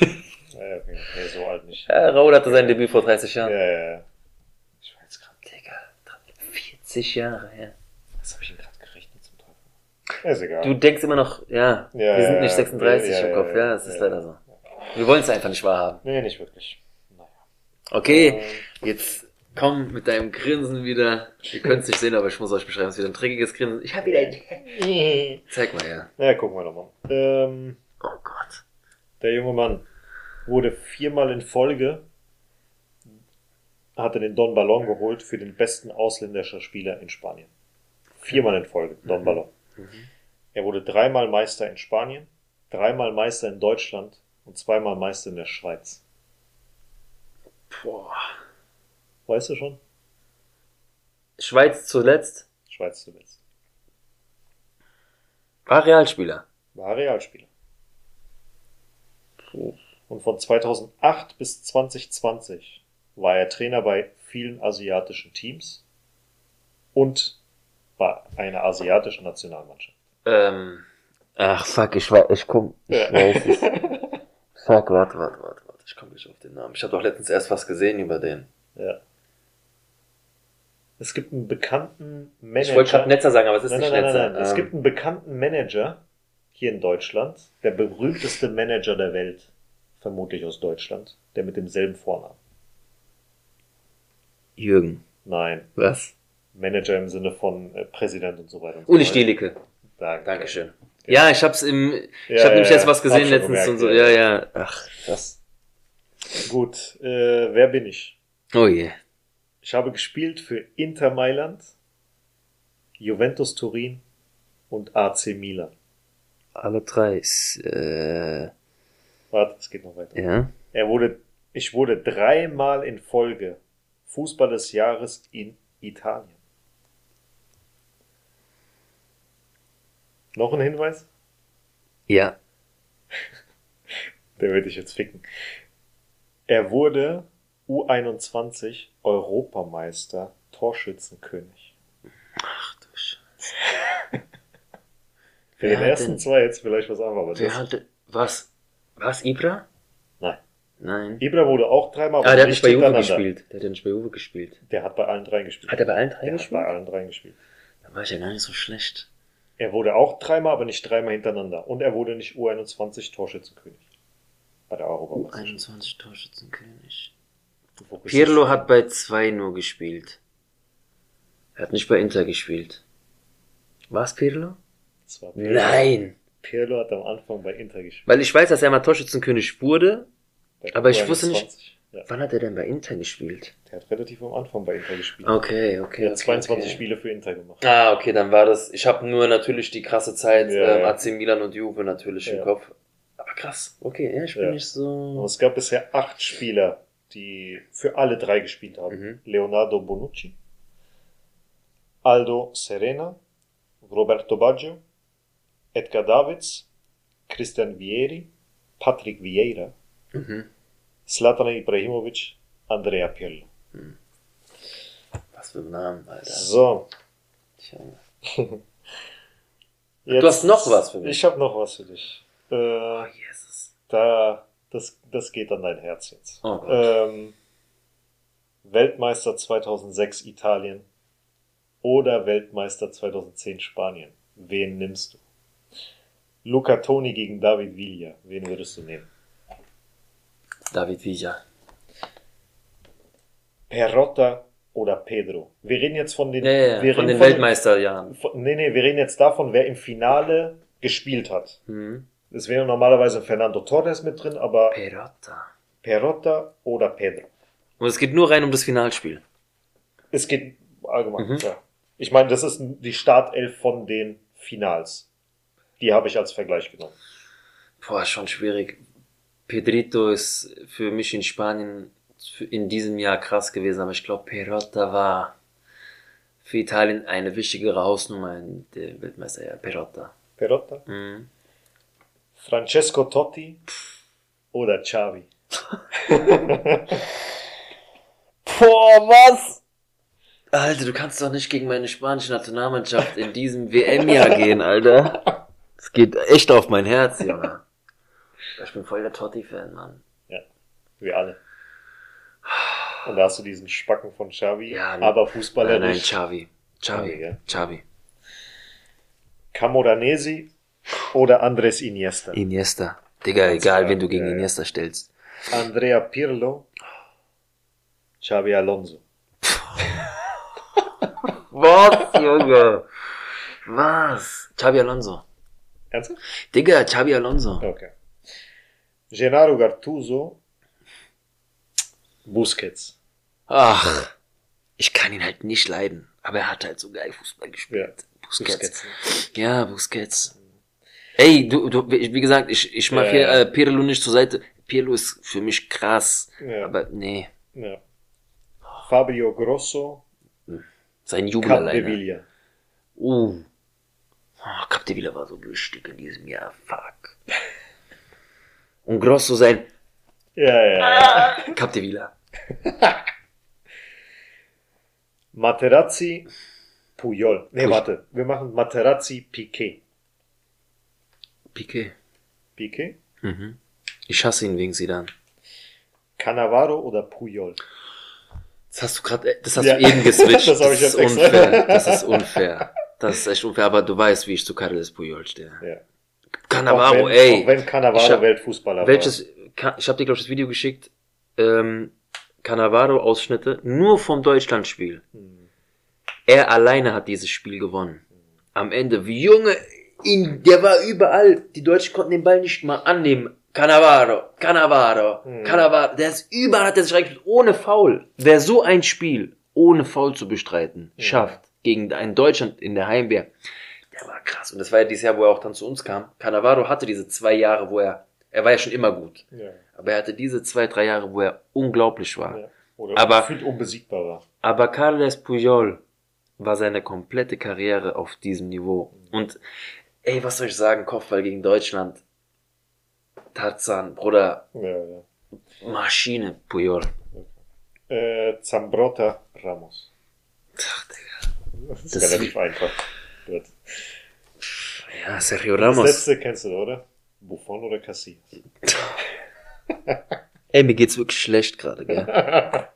Ja, okay. Nee, so alt nicht. Ja, Raul hatte sein Debüt vor 30 Ja, Jahren. ja, ja. Ich weiß gerade. Digga, 40 Jahre her. Was habe ich denn gerade gerechnet zum Teufel? Ist egal. Du denkst immer noch, ja, Ja, wir sind ja, nicht ja. 36 Ja, im ja, Kopf. ja, Ja, es ist ja. leider so. Wir wollen es einfach nicht wahrhaben. nee, nicht wirklich. Naja. Okay, jetzt komm mit deinem Grinsen wieder. Ihr könnt es nicht sehen, aber ich muss euch beschreiben. Es ist wieder ein dreckiges Grinsen. Ich habe wieder ein... Zeig mal her. Na, gucken wir nochmal. Ähm, Oh Gott. Der junge Mann wurde viermal in Folge, hatte den Don Ballon geholt für den besten ausländischen Spieler in Spanien. Viermal in Folge, Don Ballon. Er wurde dreimal Meister in Spanien, dreimal Meister in Deutschland und zweimal Meister in der Schweiz. Boah. Weißt du schon? Schweiz zuletzt Schweiz zuletzt. war Realspieler. War Realspieler. Und von 2008 bis 2020 war er Trainer bei vielen asiatischen Teams und bei einer asiatischen Nationalmannschaft. Ähm. Ach fuck, ich weiß, ich komm, ich Ja. weiß es. Fuck, warte, warte, warte, warte. Ich komme nicht auf den Namen. Ich habe doch letztens erst was gesehen über den. Ja. Es gibt einen bekannten Manager. Ich wollte gerade Netzer sagen, aber es ist nein, nicht nein, nein, Netzer. nein, nein. Es Ähm, gibt einen bekannten Manager hier in Deutschland, der berühmteste Manager der Welt, vermutlich aus Deutschland, der mit demselben Vornamen. Jürgen. Nein, Was? Manager im Sinne von äh, Präsident und so weiter. Und so Uli weiter. Stielicke. Danke. Dankeschön. Ja, ich hab's im, ich Ja, habe nämlich ja, jetzt was hab gesehen letztens gemerkt, und so. ja. Ja, ja. Ach, das. Gut, äh, wer bin ich? Oh je. Ich habe gespielt für Inter Mailand, Juventus Turin und AC Milan. Alle drei. Äh, Warte, es geht noch weiter. ja. Er wurde, ich wurde dreimal in Folge Fußball des Jahres in Italien. Noch ein Hinweis? Ja. Der wird dich jetzt ficken. Er wurde U21 Europameister Torschützenkönig. Ach du Scheiße. Für den hat ersten zwei jetzt vielleicht was anderes. das- hatte, was? Was, Ibra? Nein. Nein. Ibra wurde auch dreimal, Ah, der hat nicht bei Juve gespielt. Der hat ja nicht bei Juve gespielt. Der hat bei allen dreien gespielt. Hat er bei allen drei Der hat gespielt? bei allen dreien gespielt. Da war ich ja gar nicht so schlecht. Er wurde auch dreimal, aber nicht dreimal hintereinander. Und er wurde nicht U21 Torschützenkönig. Bei der Europameisterschaft. 21 Torschützenkönig. Pirlo hat bei zwei nur gespielt. Er hat nicht bei Inter gespielt. War's Pirlo? Das war Pirlo. Nein! Pirlo hat am Anfang bei Inter gespielt. Weil ich weiß, dass er mal Torschützenkönig wurde. Bei Aber ich U21. wusste nicht- Ja, Wann hat er denn bei Inter gespielt? der hat relativ am Anfang bei Inter gespielt. Okay, okay. Er hat okay, 22 okay. Spiele für Inter gemacht. Ah, okay, dann war das. Ich habe nur natürlich die krasse Zeit Ja, ähm. AC Milan und Juve natürlich Ja. im Kopf. Aber krass, okay, ja, ich bin nicht Und so. es gab bisher acht Spieler, die für alle drei gespielt haben. Mhm. Leonardo Bonucci, Aldo Serena, Roberto Baggio, Edgar Davids, Christian Vieri, Patrick Vieira, Mhm. Zlatan Ibrahimovic, Andrea Pirlo. Was für ein Namen, Alter. So, jetzt, hast noch was für mich. Ich habe noch was für dich. Äh, Oh, Jesus. da, das, das geht an dein Herz jetzt. Oh. Ähm, Weltmeister 2006 Italien oder Weltmeister 2010 Spanien. Wen nimmst du? Luca Toni gegen David Villa. Wen würdest du nehmen? David Villa. Perotta oder Pedro? Wir reden jetzt von den, Ja, ja, ja. Von den Weltmeisterjahren. Von, nee, nee, wir reden jetzt davon, wer im Finale gespielt hat. Mhm. Es wäre normalerweise Fernando Torres mit drin, aber Perotta. Perotta oder Pedro. Und es geht nur rein um das Finalspiel. Es geht allgemein, Mhm. ja. Ich meine, das ist die Startelf von den Finals. Die habe ich als Vergleich genommen. Boah, schon schwierig. Pedrito ist für mich in Spanien in diesem Jahr krass gewesen, aber ich glaube, Perotta war für Italien eine wichtigere Hausnummer in der Weltmeister, ja, Perotta. Perotta, Mhm. Francesco Totti oder Xavi. Boah, was? Alter, du kannst doch nicht gegen meine spanische Nationalmannschaft in diesem WM-Jahr gehen, Alter. Es geht echt auf mein Herz, Junge. Ich bin voll der Totti-Fan, Mann. Wir alle. Und da hast du diesen Spacken von Xavi, Ja, aber Nein, Fußballer nein, nicht. Xavi. Xavi, Xavi, ja. Xavi. Camoranesi oder Andres Iniesta. Iniesta. Digga, Ganz egal, klar, wen du gegen ja, ja. Iniesta stellst. Andrea Pirlo, Xavi Alonso. Was, Junge? Was? Xavi Alonso. Ernsthaft? Digga, Xavi Alonso. Okay. Gennaro Gattuso, Busquets. Ach, ich kann ihn halt nicht leiden. Aber er hat halt so geil Fußball gespielt. Ja, Busquets. Busquets. Ja, Busquets. Ey, du, du, wie gesagt, ich, ich mache Ja, hier äh, Pirlo nicht zur Seite. Pirlo ist für mich krass. Ja. Aber nee, Ja. Fabio Grosso, sein Jubel Cap alleine. Uh. Oh, Capdevila war so wichtig in diesem Jahr. Fuck. Und Grosso sein Ja, ja, ja. Capdevila. Materazzi, Puyol. Nee, Puy- warte. Wir machen Materazzi, Piquet. Piquet. Piquet? Mhm. Ich hasse ihn wegen Sidan. Cannavaro oder Puyol? Das hast du gerade, das hast Ja. du eben geswitcht. Das ich ist unfair. Das ist unfair. Das ist echt unfair, aber du weißt, wie ich zu Carles Puyol stehe. Ja. Cannavaro, auch wenn, ey. Auch wenn Cannavaro hab- Weltfußballer Welches, Ka- ich habe dir, glaube ich, das Video geschickt. Ähm, Cannavaro-Ausschnitte nur vom Deutschlandspiel. war. Hm. Er alleine hat dieses Spiel gewonnen. Am Ende, wie Junge, ihn, der war überall. Die Deutschen konnten den Ball nicht mal annehmen. Cannavaro, Cannavaro, Hm. Cannavaro. Der ist überall, hat er sich reingespielt, ohne Foul. Wer so ein Spiel ohne Foul zu bestreiten schafft, gegen ein Deutschland in der Heimwehr, der war krass. Und das war ja dieses Jahr, wo er auch dann zu uns kam. Cannavaro hatte diese zwei Jahre, wo er, er war ja schon immer gut. Ja. Aber er hatte diese zwei, drei Jahre, wo er unglaublich war. ja. Oder Aber- gefühlt unbesiegbar war. Aber Carles Puyol war seine komplette Karriere auf diesem Niveau. Und ey, was soll ich sagen, Kopfball gegen Deutschland. Tarzan, Bruder, Ja, ja. Maschine, Puyol. Äh, Zambrotta, Ramos. Ach. Das ist Das- relativ einfach. Gut. Ja, Sergio Das Ramos. letzte kennst du, oder? Buffon oder Casillas? Ey, mir geht's wirklich schlecht gerade, gell?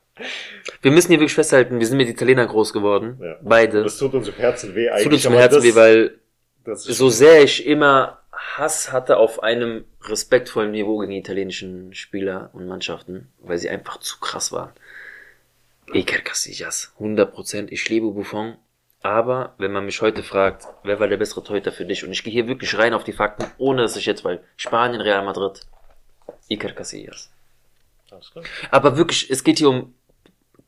Wir müssen hier wirklich festhalten, wir sind mit Italienern groß geworden. Ja. Beide. Das tut uns im Herzen weh eigentlich. Tut uns im Herzen das, weh, weil das so sehr ich immer Hass hatte auf einem respektvollen Niveau gegen die italienischen Spieler und Mannschaften, weil sie einfach zu krass waren. Iker Casillas, 100%. Ich liebe Buffon. Aber wenn man mich heute fragt, wer war der bessere Torhüter für dich? Und ich gehe hier wirklich rein auf die Fakten, ohne dass ich jetzt, weil Spanien, Real Madrid, Iker Casillas. Alles klar. Aber wirklich, es geht hier um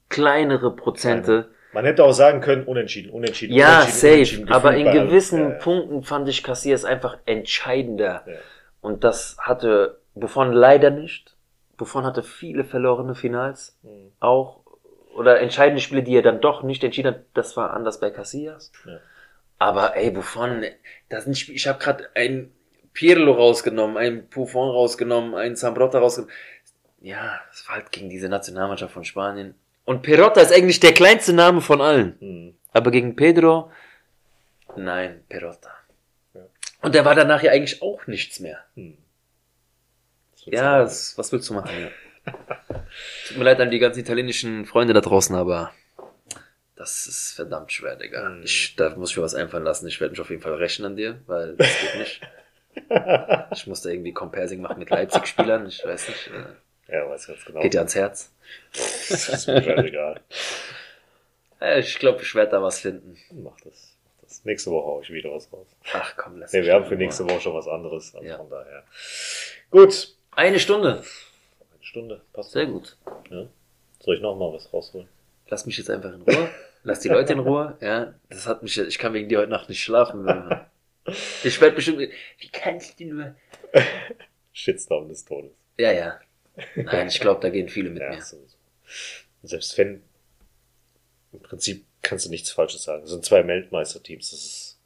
kleinere Prozente. Man hätte auch sagen können, unentschieden, unentschieden. Ja, unentschieden, safe. unentschieden, Aber in gewissen ja. Punkten fand ich Casillas einfach entscheidender. Ja. Und das hatte Buffon leider nicht. Buffon hatte viele verlorene Finals. Mhm. Auch. Oder entscheidende Spiele, die er dann doch nicht entschieden hat. Das war anders bei Casillas. Ja. Aber ey, Buffon, da sind Spiele, ich habe gerade einen Pirlo rausgenommen, einen Buffon rausgenommen, einen Zambrotta rausgenommen. Ja, das war halt gegen diese Nationalmannschaft von Spanien. Und Perotta ist eigentlich der kleinste Name von allen. Mhm. Aber gegen Pedro, nein, Perotta. Ja. Und der war danach ja eigentlich auch nichts mehr. Mhm. Das Ja, das, was willst du machen? Ja. Tut mir leid an die ganzen italienischen Freunde da draußen, aber das ist verdammt schwer, Digga. Mhm. Ich, da muss ich mir was einfallen lassen. Ich werde mich auf jeden Fall rächen an dir, weil das geht nicht. Ich muss da irgendwie Comparing machen mit Leipzig-Spielern. Ich weiß nicht. Äh, ja, weiß ganz genau. geht dir ans Herz. Das ist mir. Äh, Ich glaube, ich werde da was finden. Mach das. Mach das. Nächste Woche hau ich wieder was raus. Ach komm, lass Nee, wir haben für nächste Woche schon was anderes. Also Ja. von daher. Gut. Eine Stunde. Stunde. Passt. Sehr gut. Ja. Soll ich noch mal was rausholen? Lass mich jetzt einfach in Ruhe. Lass die Leute in Ruhe. Ja, das hat mich, ich kann wegen dir heute Nacht nicht schlafen. Ich werde bestimmt, wie kannst du nur? Shitstorm des Todes. Ja, ja. Nein, ich glaube, da gehen viele mit Ja, mir. sowieso. Selbst wenn, im Prinzip kannst du nichts Falsches sagen. Es sind zwei Weltmeisterteams. Das ist,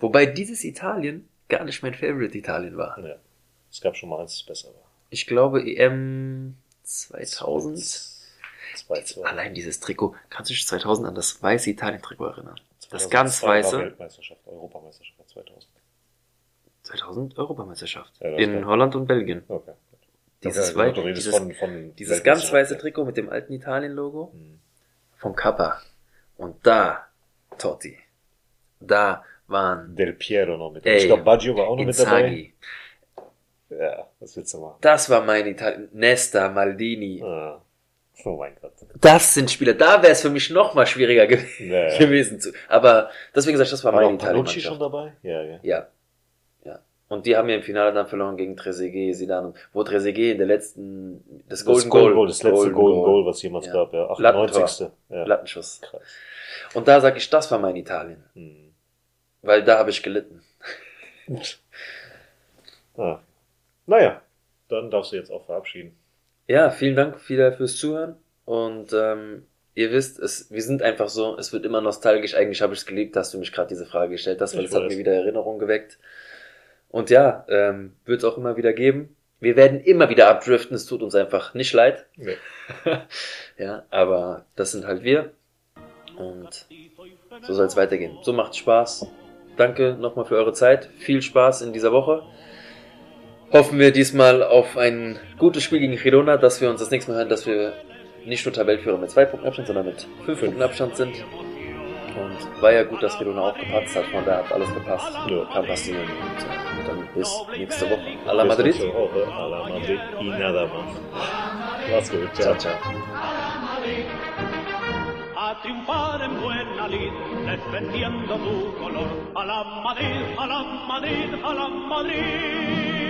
Wobei dieses Italien gar nicht mein Favorite Italien war. ja. Es gab schon mal eins, das besser war. Ich glaube, EM 2000. 2-2. Allein dieses Trikot. Kannst du dich 2000 an das weiße Italien-Trikot erinnern? Das 2002 ganz weiße. Weltmeisterschaft, Europameisterschaft war 2000. 2000 Europameisterschaft. Ja, In Holland und Belgien. Okay. Dieses, okay, redest dieses, von, von dieses ganz weiße. Trikot mit dem alten Italien-Logo. Hm. von Kappa. Und da, Totti, da waren Del Piero noch mit. Ey, ich glaube, Baggio war auch noch mit dabei. Ja, was willst du machen? Das war mein Italien. Nesta, Maldini. Ah. Oh mein Gott. Das sind Spieler. Da wäre es für mich noch mal schwieriger ge Nee. gewesen. Zu. Aber deswegen sag ich, das war War meine noch Panucci schon dabei? Ja, ja. Ja. Ja. Und die haben ja im Finale dann verloren gegen Trezeguet, Zidane. Wo Trezeguet in der letzten, das Das Golden Goal. Goal, das letzte Golden Golden Goal, was jemals Ja. gab, ja. Lattentor. 98. Ja. Lattenschuss. Krass. Und da sag ich, das war mein Italien. Hm. Weil da habe ich gelitten. Ah. Naja, dann darfst du jetzt auch verabschieden. Ja, vielen Dank wieder fürs Zuhören. Und ähm, ihr wisst, es, wir sind einfach so, es wird immer nostalgisch. Eigentlich habe ich es geliebt, dass du mich gerade diese Frage gestellt hast, weil es hat mir wieder Erinnerungen geweckt. Und ja, ähm, wird es auch immer wieder geben. Wir werden immer wieder abdriften, es tut uns einfach nicht leid. Nee. Ja, aber das sind halt wir. Und so soll es weitergehen. So macht Spaß. Danke nochmal für eure Zeit. Viel Spaß in dieser Woche. Hoffen wir diesmal auf ein gutes Spiel gegen Girona, dass wir uns das nächste Mal hören, dass wir nicht nur Tabellenführer mit zwei Punkten Abstand, sondern mit fünf Punkten Abstand sind. Und war ja gut, dass Girona aufgepasst hat, von daher hat alles gepasst. Ja. Kann passieren. Und äh, dann bis nächste Woche. A la Bis Madrid. nächste Woche. A la Madrid y nada más. Mach's gut. Ciao, ciao. a triunfar en buena lid, defendiendo tu color. A la Madrid, a la Madrid, a la Madrid.